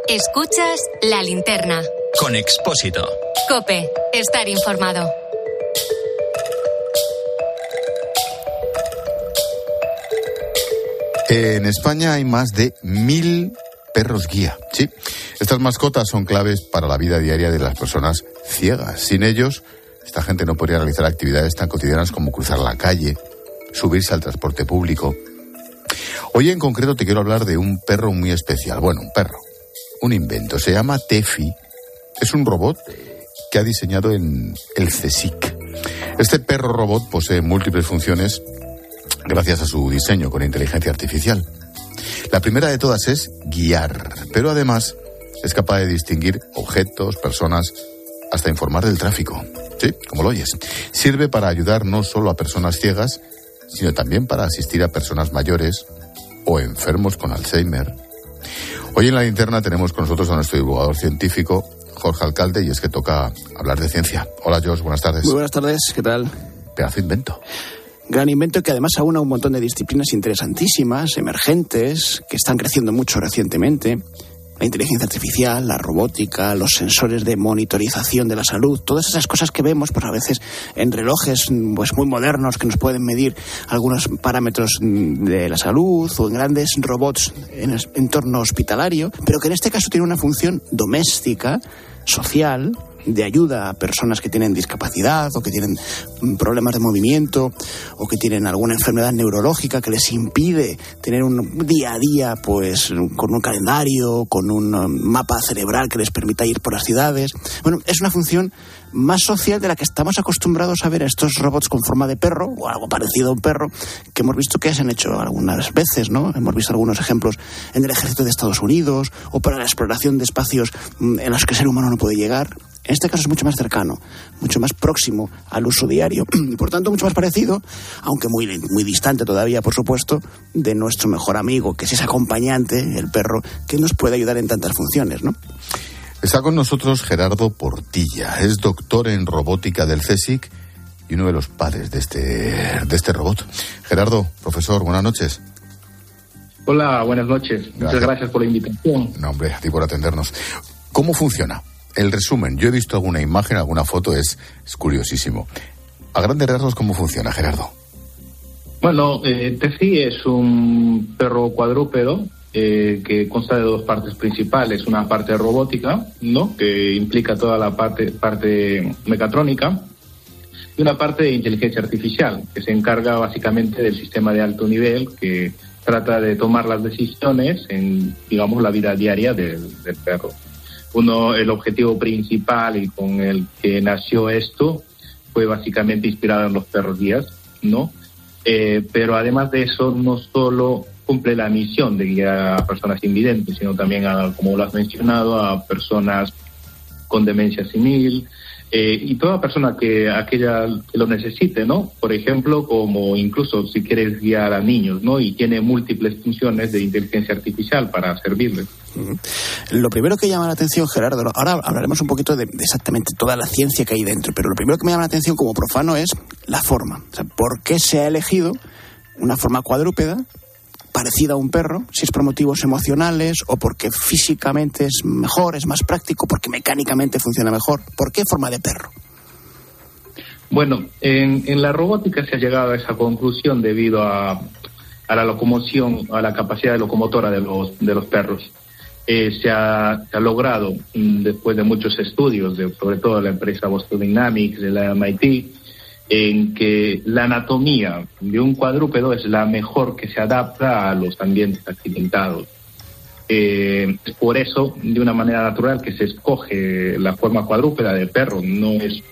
Escuchas la linterna. Con Expósito. Cope, estar informado. En España hay más de mil perros guía. Sí, estas mascotas son claves para la vida diaria de las personas ciegas. Sin ellos, esta gente no podría realizar actividades tan cotidianas como cruzar la calle, subirse al transporte público. Hoy en concreto te quiero hablar de un perro muy especial. Bueno, un perro, un invento. Se llama Tefi. Es un robot que ha diseñado en el CSIC. Este perro robot posee múltiples funciones gracias a su diseño con inteligencia artificial. La primera de todas es guiar, pero además es capaz de distinguir objetos, personas, hasta informar del tráfico. Sí, como lo oyes. Sirve para ayudar no solo a personas ciegas, sino también para asistir a personas mayores o enfermos con Alzheimer. Hoy en la linterna tenemos con nosotros a nuestro divulgador científico, Jorge Alcalde, y es que toca hablar de ciencia. Hola, Josh, buenas tardes. Muy buenas tardes, ¿qué tal? Pedazo invento. Gran invento que además aúna un montón de disciplinas interesantísimas, emergentes, que están creciendo mucho recientemente. La inteligencia artificial, la robótica, los sensores de monitorización de la salud, todas esas cosas que vemos pues a veces en relojes pues muy modernos que nos pueden medir algunos parámetros de la salud o en grandes robots en el entorno hospitalario, pero que en este caso tiene una función doméstica, social, de ayuda a personas que tienen discapacidad o que tienen mm, problemas de movimiento o que tienen alguna enfermedad neurológica que les impide tener un día a día pues con un calendario, con un um, mapa cerebral que les permita ir por las ciudades. Bueno, es una función más social de la que estamos acostumbrados a ver estos robots con forma de perro o algo parecido a un perro que hemos visto que se han hecho algunas veces, ¿no? Hemos visto algunos ejemplos en el ejército de Estados Unidos o para la exploración de espacios mm, en los que el ser humano no puede llegar. En este caso es mucho más cercano, mucho más próximo al uso diario y por tanto mucho más parecido, aunque muy, muy distante todavía, por supuesto, de nuestro mejor amigo, que es ese acompañante, el perro, que nos puede ayudar en tantas funciones, ¿no? Está con nosotros Gerardo Portilla, es doctor en robótica del CSIC y uno de los padres de este, de este robot. Gerardo, profesor, buenas noches. Hola, buenas noches. Muchas gracias por la invitación. No, hombre, a ti por atendernos. ¿Cómo funciona? El resumen, yo he visto alguna imagen, alguna foto, es, es curiosísimo. A grandes rasgos, ¿cómo funciona, Gerardo? Bueno, eh, Tefi es un perro cuadrúpedo eh, que consta de dos partes principales. Una parte robótica, ¿no? que implica toda la parte, parte mecatrónica, y una parte de inteligencia artificial, que se encarga básicamente del sistema de alto nivel que trata de tomar las decisiones en, digamos, la vida diaria del, del perro uno, el objetivo principal y con el que nació esto fue básicamente inspirado en los perros guías, ¿no? Eh, pero además de eso, no solo cumple la misión de guiar a personas invidentes, sino también, a, como lo has mencionado, a personas con demencia senil, eh, y toda persona que aquella que lo necesite, ¿no? Por ejemplo, como incluso si quieres guiar a niños, ¿no? Y tiene múltiples funciones de inteligencia artificial para servirles. Lo primero que llama la atención, Gerardo, ahora hablaremos un poquito de, exactamente toda la ciencia que hay dentro, pero lo primero que me llama la atención como profano es la forma. O sea, ¿por qué se ha elegido una forma cuadrúpeda parecida a un perro, si es por motivos emocionales o porque físicamente es mejor, es más práctico, porque mecánicamente funciona mejor. ¿Por qué forma de perro? Bueno, en, la robótica se ha llegado a esa conclusión debido a, a la locomoción, a la capacidad locomotora de los, de los perros. Eh, se, ha, se, ha, logrado, mm, después de muchos estudios, de, sobre todo de la empresa Boston Dynamics, de la MIT, en que la anatomía de un cuadrúpedo es la mejor que se adapta a los ambientes accidentados. Eh, es por eso, de una manera natural, que se escoge la forma cuadrúpeda del perro. No es,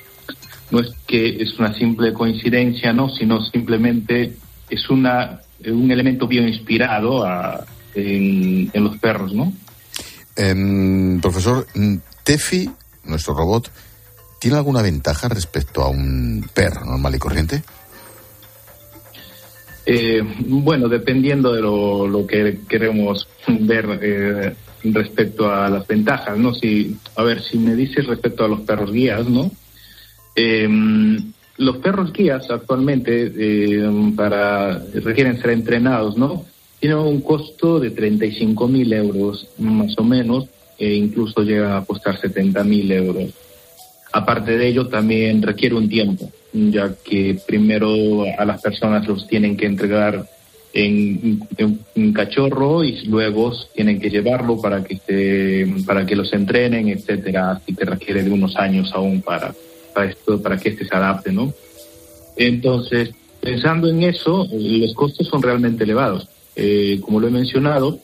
no es que es una simple coincidencia, no, sino simplemente es una, un elemento bioinspirado a, en, en los perros, ¿no? Eh, profesor, Tefi, nuestro robot, ¿tiene alguna ventaja respecto a un perro normal y corriente? Eh, bueno, dependiendo de lo, que queremos ver eh, respecto a las ventajas, ¿no? Si, a ver, si me dices respecto a los perros guías, ¿no? Eh, los perros guías actualmente eh, para requieren ser entrenados, ¿no? Tienen un costo de 35 mil euros más o menos e incluso llega a costar 70 mil euros. Aparte de ello, también requiere un tiempo, ya que primero a las personas los tienen que entregar en, un cachorro y luego tienen que llevarlo para que para que los entrenen, etcétera. Así que requiere de unos años aún para, para esto, para que este se adapte, ¿no? Entonces, pensando en eso, los costos son realmente elevados. Eh, como lo he mencionado,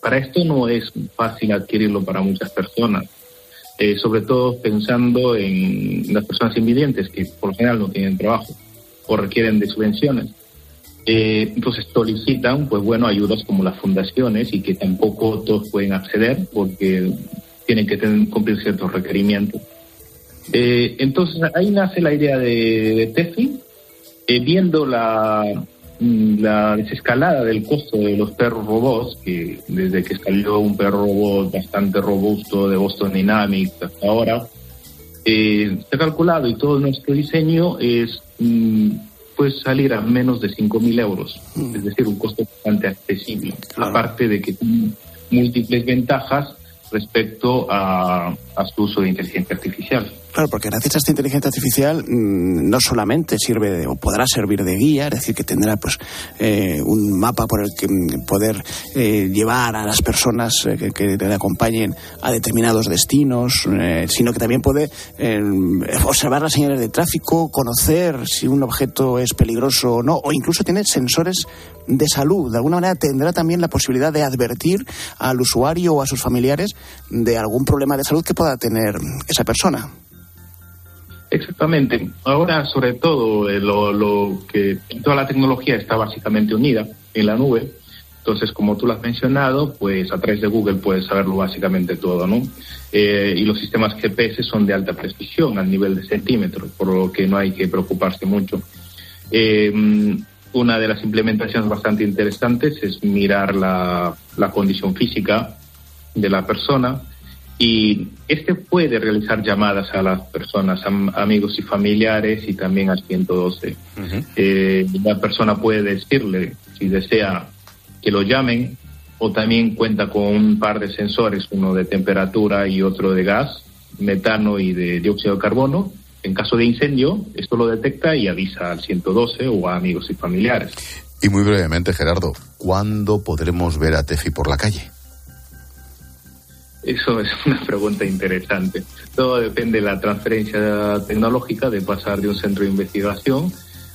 para esto no es fácil adquirirlo para muchas personas, eh, sobre todo pensando en las personas invidentes que por lo general no tienen trabajo o requieren de subvenciones. Eh, entonces solicitan, pues bueno, ayudas como las fundaciones y que tampoco todos pueden acceder porque tienen que tener, cumplir ciertos requerimientos. Eh, entonces ahí nace la idea de, de TEFI, eh, viendo la, la desescalada del costo de los perros robots, que desde que salió un perro robot bastante robusto de Boston Dynamics hasta ahora, eh, se ha calculado y todo nuestro diseño es mm, puede salir a menos de 5.000 euros, es decir, un costo bastante accesible, aparte de que tiene múltiples ventajas respecto a, a su uso de inteligencia artificial. Claro, porque gracias a esta inteligencia artificial mmm, no solamente sirve de, o podrá servir de guía, es decir, que tendrá pues eh, un mapa por el que mm, poder eh, llevar a las personas eh, que, que, le acompañen a determinados destinos, eh, sino que también puede observar las señales de tráfico, conocer si un objeto es peligroso o no, o incluso tiene sensores de salud. De alguna manera tendrá también la posibilidad de advertir al usuario o a sus familiares de algún problema de salud que pueda tener esa persona. Exactamente. Ahora, sobre todo, eh, lo, que toda la tecnología está básicamente unida en la nube. Entonces, como tú lo has mencionado, pues a través de Google puedes saberlo básicamente todo, ¿no? Eh, y los sistemas GPS son de alta precisión a nivel de centímetros, por lo que no hay que preocuparse mucho. Eh, una de las implementaciones bastante interesantes es mirar la condición física de la persona, y este puede realizar llamadas a las personas, a amigos y familiares y también al 112. Uh -huh. eh, la persona puede decirle, si desea, que lo llamen o también cuenta con un par de sensores, uno de temperatura y otro de gas, metano y de dióxido de carbono. En caso de incendio, esto lo detecta y avisa al 112 o a amigos y familiares. Y muy brevemente, Gerardo, ¿cuándo podremos ver a Tefi por la calle? Eso es una pregunta interesante. Todo depende de la transferencia tecnológica, de pasar de un centro de investigación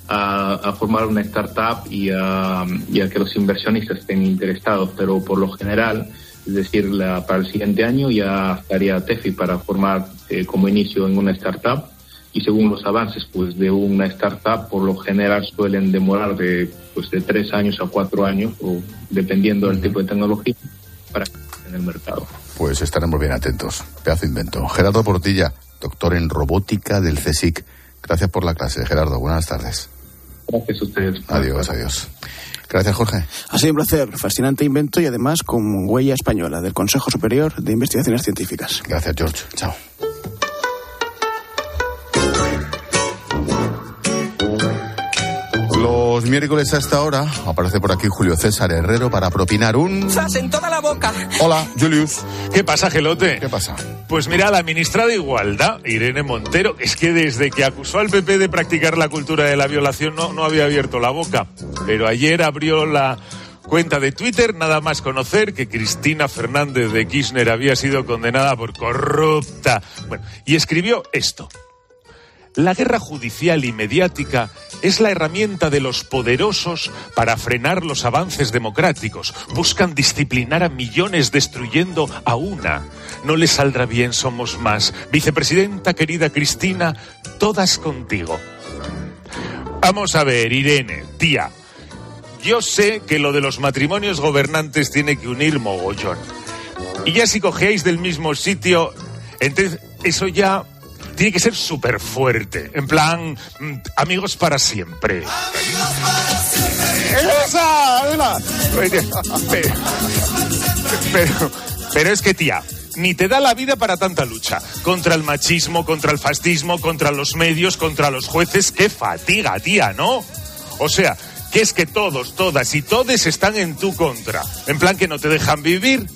a, a formar una startup y a, y a, que los inversionistas estén interesados. Pero por lo general, es decir, la, para el siguiente año ya estaría TEFI para formar eh, como inicio en una startup. Y según los avances pues, de una startup, por lo general suelen demorar de, pues, de tres años a cuatro años, o dependiendo del tipo de tecnología, para en el mercado pues estaremos bien atentos. Pedazo invento. Gerardo Portilla, doctor en robótica del CSIC. Gracias por la clase, Gerardo. Buenas tardes. Gracias a ustedes. Adiós, adiós. Gracias, Jorge. Ha sido un placer. Fascinante invento y además con huella española del Consejo Superior de Investigaciones Científicas. Gracias, George. Chao. Los miércoles a esta hora aparece por aquí Julio César Herrero para propinar un... ¡Zas en toda la boca! Hola, Julius. ¿Qué pasa, Gelote? ¿Qué pasa? Pues mira, la ministra de Igualdad, Irene Montero, es que desde que acusó al PP de practicar la cultura de la violación no, no había abierto la boca. Pero ayer abrió la cuenta de Twitter, nada más conocer que Cristina Fernández de Kirchner había sido condenada por corrupta. Bueno, y escribió esto. La guerra judicial y mediática es la herramienta de los poderosos para frenar los avances democráticos. Buscan disciplinar a millones destruyendo a una. No les saldrá bien, somos más. Vicepresidenta querida Cristina, todas contigo. Vamos a ver, Irene, tía. Yo sé que lo de los matrimonios gobernantes tiene que unir mogollón. Y ya si cogéis del mismo sitio, entonces eso ya tiene que ser súper fuerte. En plan, mm, amigos para siempre. ¡Esa! Pero, pero, pero es que, tía, ni te da la vida para tanta lucha. Contra el machismo, contra el fascismo, contra los medios, contra los jueces. ¡Qué fatiga, tía, ¿no? O sea, que es que todos, todas y todes están en tu contra. En plan que no te dejan vivir.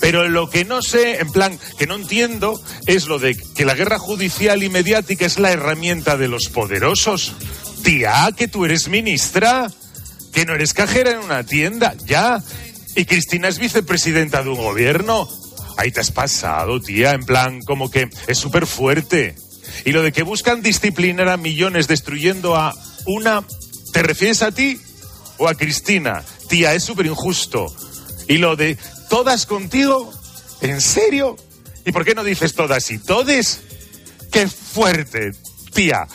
Pero lo que no sé, en plan, que no entiendo, es lo de que la guerra judicial y mediática es la herramienta de los poderosos. Tía, que tú eres ministra, que no eres cajera en una tienda, ya. Y Cristina es vicepresidenta de un gobierno. Ahí te has pasado, tía, en plan, como que es súper fuerte. Y lo de que buscan disciplinar a millones destruyendo a una ¿Te refieres a ti o a Cristina? Tía, es súper injusto. Y lo de todas contigo, ¿en serio? ¿Y por qué no dices todas y todes? ¡Qué fuerte, tía!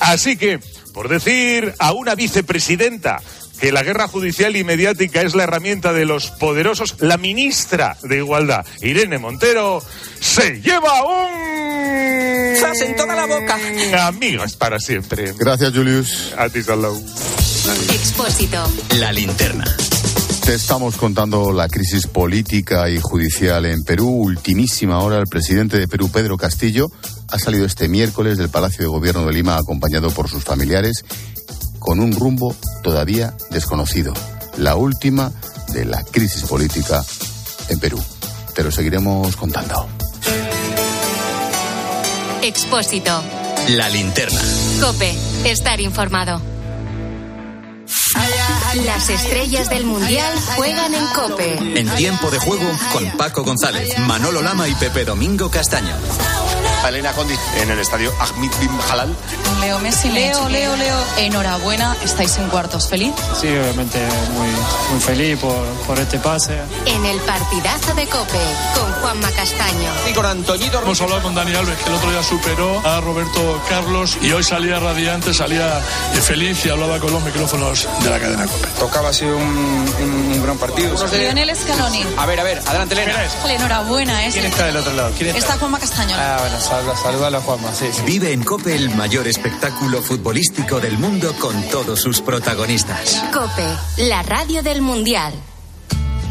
Así que, por decir a una vicepresidenta que la guerra judicial y mediática es la herramienta de los poderosos, la ministra de Igualdad, Irene Montero, se lleva un... ¡Zas en toda la boca! Amigos para siempre. Gracias, Julius. A ti, Salou. Expósito. La linterna. Te estamos contando la crisis política y judicial en Perú. Ultimísima hora, el presidente de Perú, Pedro Castillo, ha salido este miércoles del Palacio de Gobierno de Lima acompañado por sus familiares con un rumbo todavía desconocido. La última de la crisis política en Perú. Te lo seguiremos contando. Expósito. La linterna. Cope. Estar informado. Las estrellas del mundial juegan en Cope. En tiempo de juego con Paco González, Manolo Lama y Pepe Domingo Castaño. Elena Condi en el estadio Ahmed bin Halal. Leo Messi, Leo, Leo, Leo. Enhorabuena, estáis en cuartos. ¿Feliz? Sí, obviamente muy, muy feliz por, por este pase. En el partidazo de Cope con Juanma Castaño. Y con Antoñito Hemos hablado con Dani Alves, que el otro día superó a Roberto Carlos y hoy salía radiante, salía feliz y hablaba con los micrófonos de la cadena Cope. Tocaba así un, un, un gran partido. Lionel Scaloni. A ver, a ver, adelante, Elena. Enhorabuena, ¿eh? ¿Quién está del otro lado? ¿Quién está? Está Juanma Castaño. Ah, bueno, saluda, saluda a la Juanma, sí, sí. Vive en Cope el mayor espectáculo futbolístico del mundo con todos sus protagonistas. Cope, la radio del mundial.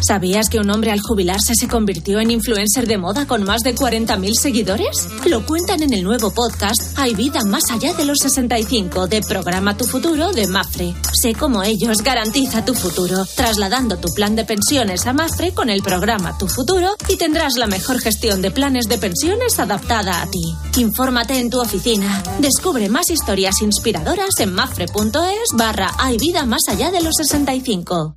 ¿Sabías que un hombre al jubilarse se convirtió en influencer de moda con más de 40.000 seguidores? Lo cuentan en el nuevo podcast Hay vida más allá de los 65 de Programa Tu Futuro de Mafre. Sé cómo ellos garantiza tu futuro, trasladando tu plan de pensiones a Mafre con el programa Tu Futuro y tendrás la mejor gestión de planes de pensiones adaptada a ti. Infórmate en tu oficina. Descubre más historias inspiradoras en mafre.es barra Hay vida más allá de los 65.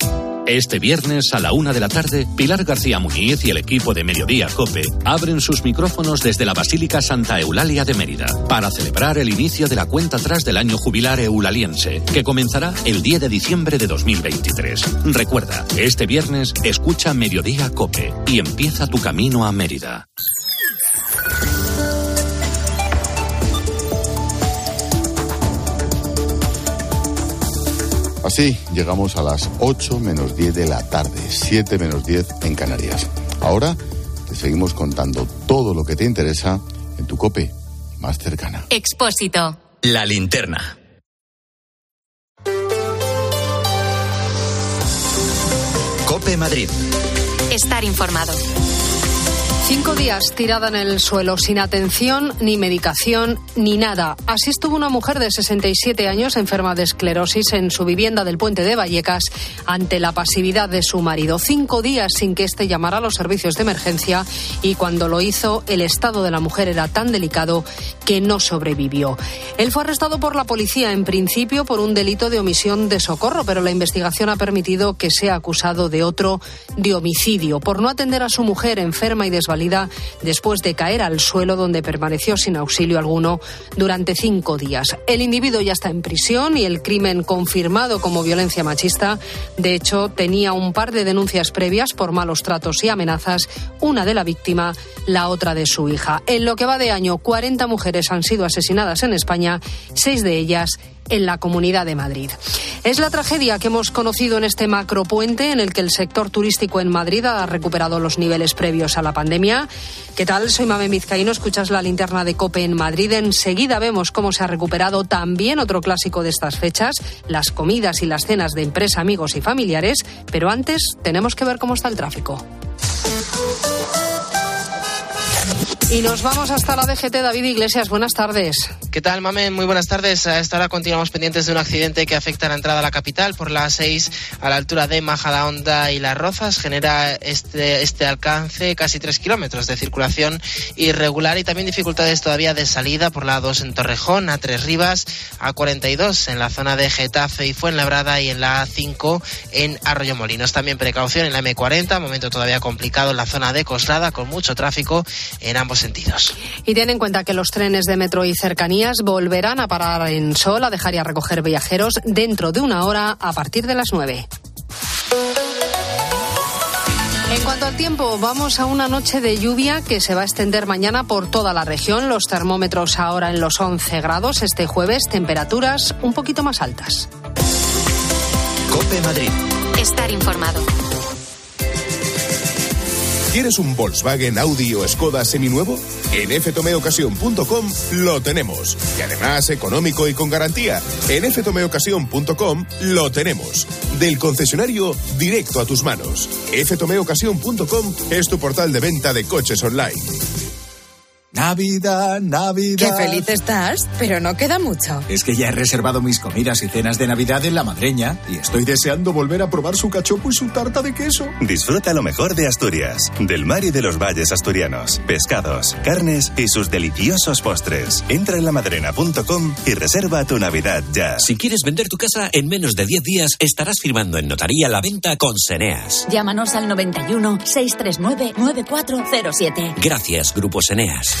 Este viernes a la una de la tarde, Pilar García Muñiz y el equipo de Mediodía Cope abren sus micrófonos desde la Basílica Santa Eulalia de Mérida para celebrar el inicio de la cuenta atrás del año jubilar eulaliense, que comenzará el 10 de diciembre de 2023. Recuerda, este viernes escucha Mediodía Cope y empieza tu camino a Mérida. Así llegamos a las 8 menos 10 de la tarde, 7 menos 10 en Canarias. Ahora te seguimos contando todo lo que te interesa en tu cope más cercana. Expósito. La linterna. Cope Madrid. Estar informado. Cinco días tirada en el suelo, sin atención, ni medicación, ni nada. Así estuvo una mujer de 67 años enferma de esclerosis en su vivienda del puente de Vallecas ante la pasividad de su marido. Cinco días sin que éste llamara a los servicios de emergencia y cuando lo hizo, el estado de la mujer era tan delicado que no sobrevivió. Él fue arrestado por la policía en principio por un delito de omisión de socorro, pero la investigación ha permitido que sea acusado de otro de homicidio por no atender a su mujer enferma y después de caer al suelo donde permaneció sin auxilio alguno durante cinco días. El individuo ya está en prisión y el crimen confirmado como violencia machista. De hecho, tenía un par de denuncias previas por malos tratos y amenazas, una de la víctima, la otra de su hija. En lo que va de año, 40 mujeres han sido asesinadas en España, seis de ellas en la Comunidad de Madrid. Es la tragedia que hemos conocido en este macropuente en el que el sector turístico en Madrid ha recuperado los niveles previos a la pandemia. ¿Qué tal? Soy Mame Vizcaíno, escuchas la linterna de COPE en Madrid. Enseguida vemos cómo se ha recuperado también otro clásico de estas fechas, las comidas y las cenas de empresa, amigos y familiares. Pero antes tenemos que ver cómo está el tráfico. Y nos vamos hasta la DGT. David Iglesias, buenas tardes. ¿Qué tal, Mame? Muy buenas tardes. A esta hora continuamos pendientes de un accidente que afecta a la entrada a la capital por la 6 a la altura de Majadahonda y Las Rozas. Genera este, este alcance casi 3 kilómetros de circulación irregular y también dificultades todavía de salida por la 2 en Torrejón, a 3 Rivas, a 42 en la zona de Getafe y Fuenlabrada y en la A5 en Arroyo Molinos. También precaución en la M40, momento todavía complicado en la zona de Coslada con mucho tráfico en ambos sentidos. Y ten en cuenta que los trenes de metro y cercanías volverán a parar en Sol, a dejar y a recoger viajeros dentro de una hora a partir de las 9. En cuanto al tiempo, vamos a una noche de lluvia que se va a extender mañana por toda la región. Los termómetros ahora en los 11 grados. Este jueves, temperaturas un poquito más altas. Cope Madrid. Estar informado. ¿Quieres un Volkswagen, Audi o Skoda seminuevo? En ftomeocasión.com lo tenemos. Y además económico y con garantía. En ftomeocasión.com lo tenemos. Del concesionario directo a tus manos. ftomeocasión.com es tu portal de venta de coches online. Navidad, Navidad. Qué feliz estás, pero no queda mucho. Es que ya he reservado mis comidas y cenas de Navidad en La Madreña y estoy deseando volver a probar su cachopo y su tarta de queso. Disfruta lo mejor de Asturias, del mar y de los valles asturianos, pescados, carnes y sus deliciosos postres. Entra en lamadrena.com y reserva tu Navidad ya. Si quieres vender tu casa en menos de 10 días, estarás firmando en notaría la venta con Seneas. Llámanos al 91 639 9407. Gracias, Grupo Seneas.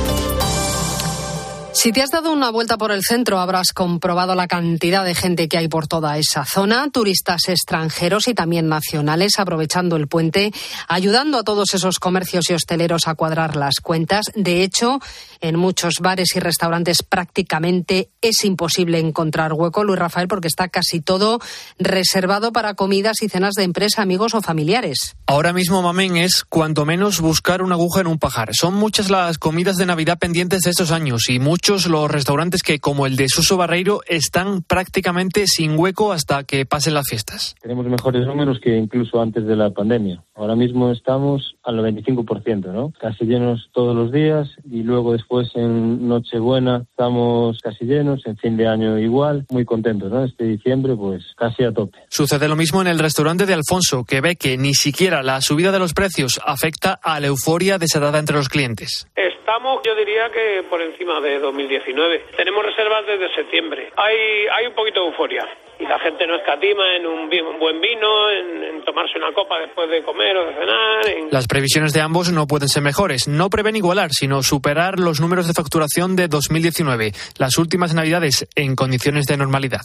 Si te has dado una vuelta por el centro, habrás comprobado la cantidad de gente que hay por toda esa zona, turistas extranjeros y también nacionales aprovechando el puente, ayudando a todos esos comercios y hosteleros a cuadrar las cuentas. De hecho, en muchos bares y restaurantes prácticamente es imposible encontrar hueco, Luis Rafael, porque está casi todo reservado para comidas y cenas de empresa, amigos o familiares. Ahora mismo, Mamén, es cuanto menos buscar una aguja en un pajar. Son muchas las comidas de Navidad pendientes de estos años y muchos los restaurantes que, como el de Suso Barreiro, están prácticamente sin hueco hasta que pasen las fiestas. Tenemos mejores números que incluso antes de la pandemia. Ahora mismo estamos al 95%, ¿no? Casi llenos todos los días y luego después en Nochebuena estamos casi llenos, en fin de año igual, muy contentos, ¿no? Este diciembre pues casi a tope. Sucede lo mismo en el restaurante de Alfonso, que ve que ni siquiera la subida de los precios afecta a la euforia desatada entre los clientes. Estamos, yo diría que por encima de 2019. Tenemos reservas desde septiembre. Hay, hay un poquito de euforia y la gente no escatima en un buen vino, en, tomarse una copa después de comer o de cenar. Las previsiones de ambos no pueden ser mejores. No prevén igualar, sino superar los números de facturación de 2019, las últimas navidades en condiciones de normalidad.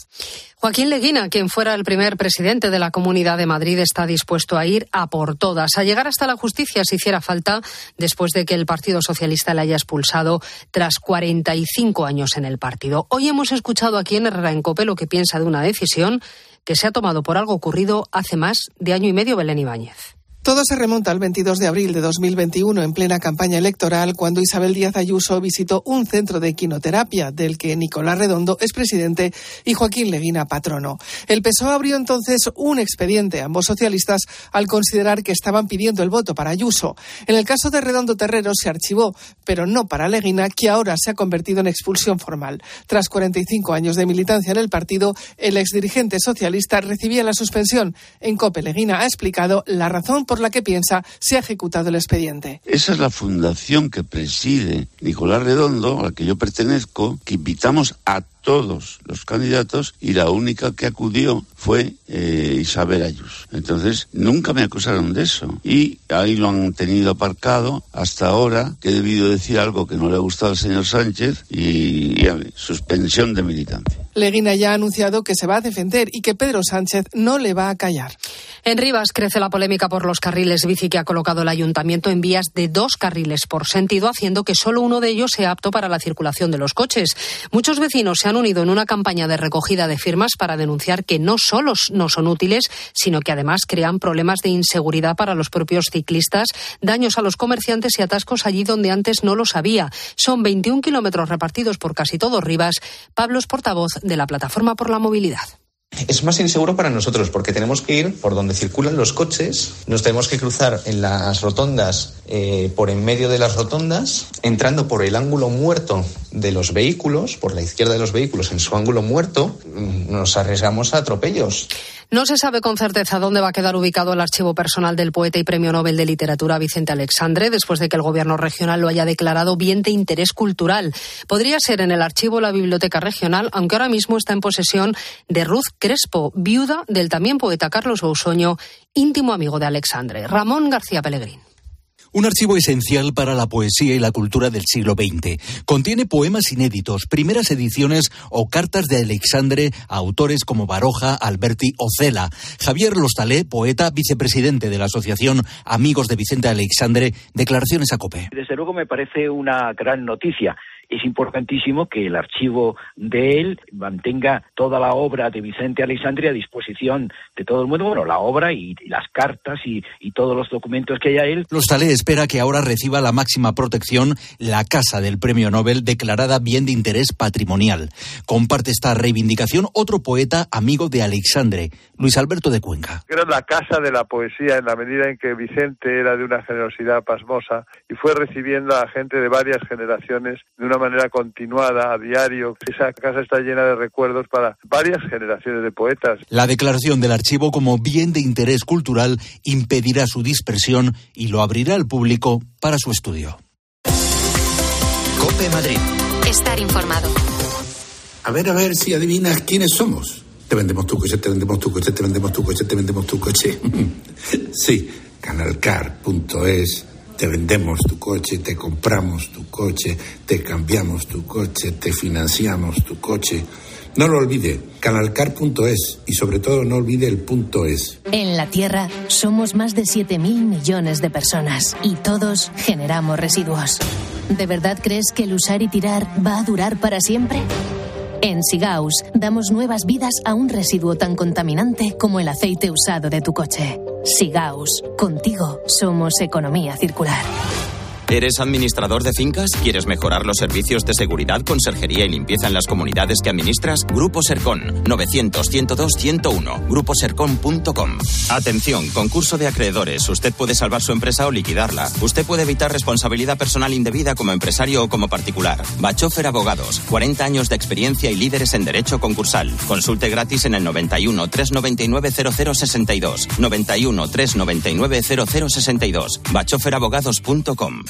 Joaquín Leguina, quien fuera el primer presidente de la Comunidad de Madrid, está dispuesto a ir a por todas, a llegar hasta la justicia si hiciera falta, después de que el Partido Socialista le haya expulsado tras 45 años en el partido. Hoy hemos escuchado aquí en Herrera en Cope lo que piensa de una decisión que se ha tomado por algo ocurrido hace más de año y medio Belén Ibáñez. Todo se remonta al 22 de abril de 2021, en plena campaña electoral, cuando Isabel Díaz Ayuso visitó un centro de quinoterapia, del que Nicolás Redondo es presidente y Joaquín Leguina patrono. El PSOE abrió entonces un expediente, ambos socialistas, al considerar que estaban pidiendo el voto para Ayuso. En el caso de Redondo Terrero se archivó, pero no para Leguina, que ahora se ha convertido en expulsión formal. Tras 45 años de militancia en el partido, el exdirigente socialista recibía la suspensión. En COPE, Leguina ha explicado la razón por la que piensa se ha ejecutado el expediente. Esa es la fundación que preside Nicolás Redondo, a la que yo pertenezco, que invitamos a todos los candidatos y la única que acudió fue eh, Isabel Ayuso. Entonces, nunca me acusaron de eso. Y ahí lo han tenido aparcado hasta ahora, que he debido decir algo que no le ha gustado al señor Sánchez y, y suspensión de militancia. Leguina ya ha anunciado que se va a defender y que Pedro Sánchez no le va a callar. En Rivas crece la polémica por los carriles bici que ha colocado el ayuntamiento en vías de dos carriles por sentido, haciendo que solo uno de ellos sea apto para la circulación de los coches. Muchos vecinos se han unido en una campaña de recogida de firmas para denunciar que no solo no son útiles, sino que además crean problemas de inseguridad para los propios ciclistas, daños a los comerciantes y atascos allí donde antes no los había. Son 21 kilómetros repartidos por casi todo Rivas. Pablo es portavoz de la Plataforma por la Movilidad. Es más inseguro para nosotros porque tenemos que ir por donde circulan los coches, nos tenemos que cruzar en las rotondas, eh, por en medio de las rotondas, entrando por el ángulo muerto de los vehículos, por la izquierda de los vehículos, en su ángulo muerto, mm, nos arriesgamos a atropellos. No se sabe con certeza dónde va a quedar ubicado el archivo personal del poeta y premio Nobel de Literatura Vicente Alexandre después de que el gobierno regional lo haya declarado bien de interés cultural. Podría ser en el archivo la Biblioteca Regional, aunque ahora mismo está en posesión de Ruth Crespo, viuda del también poeta Carlos Bousoño, íntimo amigo de Alexandre. Ramón García Pellegrín. Un archivo esencial para la poesía y la cultura del siglo XX. Contiene poemas inéditos, primeras ediciones o cartas de Alexandre a autores como Baroja, Alberti o Cela. Javier Lostalé, poeta, vicepresidente de la Asociación Amigos de Vicente Alexandre, declaraciones a COPE. Desde luego me parece una gran noticia es importantísimo que el archivo de él mantenga toda la obra de Vicente Alexandre a disposición de todo el mundo, bueno, la obra y, las cartas y, todos los documentos que haya él. Los Talé espera que ahora reciba la máxima protección la Casa del Premio Nobel declarada bien de interés patrimonial. Comparte esta reivindicación otro poeta amigo de Alexandre, Luis Alberto de Cuenca. Era la casa de la poesía en la medida en que Vicente era de una generosidad pasmosa y fue recibiendo a gente de varias generaciones de una manera continuada, a diario. Esa casa está llena de recuerdos para varias generaciones de poetas. La declaración del archivo como bien de interés cultural impedirá su dispersión y lo abrirá al público para su estudio. Cope Madrid. Estar informado. A ver, a ver si adivinas quiénes somos. Te vendemos tu coche, te vendemos tu coche, te vendemos tu coche, te vendemos tu coche. sí, canalcar.es te vendemos tu coche, te compramos tu coche, te cambiamos tu coche, te financiamos tu coche. No lo olvide, canalcar.es y sobre todo no olvide el punto es. En la Tierra somos más de 7.000 millones de personas y todos generamos residuos. ¿De verdad crees que el usar y tirar va a durar para siempre? En Sigaus damos nuevas vidas a un residuo tan contaminante como el aceite usado de tu coche. Sigaus, contigo somos economía circular. ¿Eres administrador de fincas? ¿Quieres mejorar los servicios de seguridad, conserjería y limpieza en las comunidades que administras? Grupo Sercon 900 102 101 gruposercon.com. Atención, concurso de acreedores. Usted puede salvar su empresa o liquidarla. Usted puede evitar responsabilidad personal indebida como empresario o como particular. Bachofer Abogados, 40 años de experiencia y líderes en derecho concursal. Consulte gratis en el 91 399 0062. 91 399 0062. bachoferabogados.com.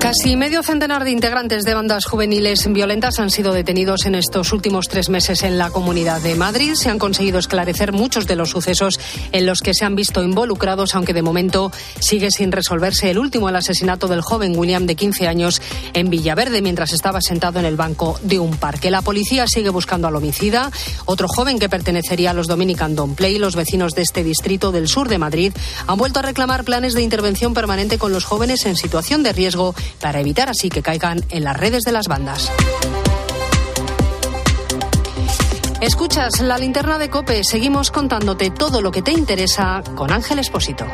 Casi medio centenar de integrantes de bandas juveniles violentas han sido detenidos en estos últimos tres meses en la Comunidad de Madrid. Se han conseguido esclarecer muchos de los sucesos en los que se han visto involucrados, aunque de momento sigue sin resolverse el último, el asesinato del joven William de 15 años en Villaverde mientras estaba sentado en el banco de un parque. La policía sigue buscando al homicida, otro joven que pertenecería a los Dominican Don Play. Los vecinos de este distrito del sur de Madrid han vuelto a reclamar planes de intervención permanente con los jóvenes en situación de riesgo para evitar así que caigan en las redes de las bandas. Escuchas la linterna de Cope. Seguimos contándote todo lo que te interesa con Ángel Espósito.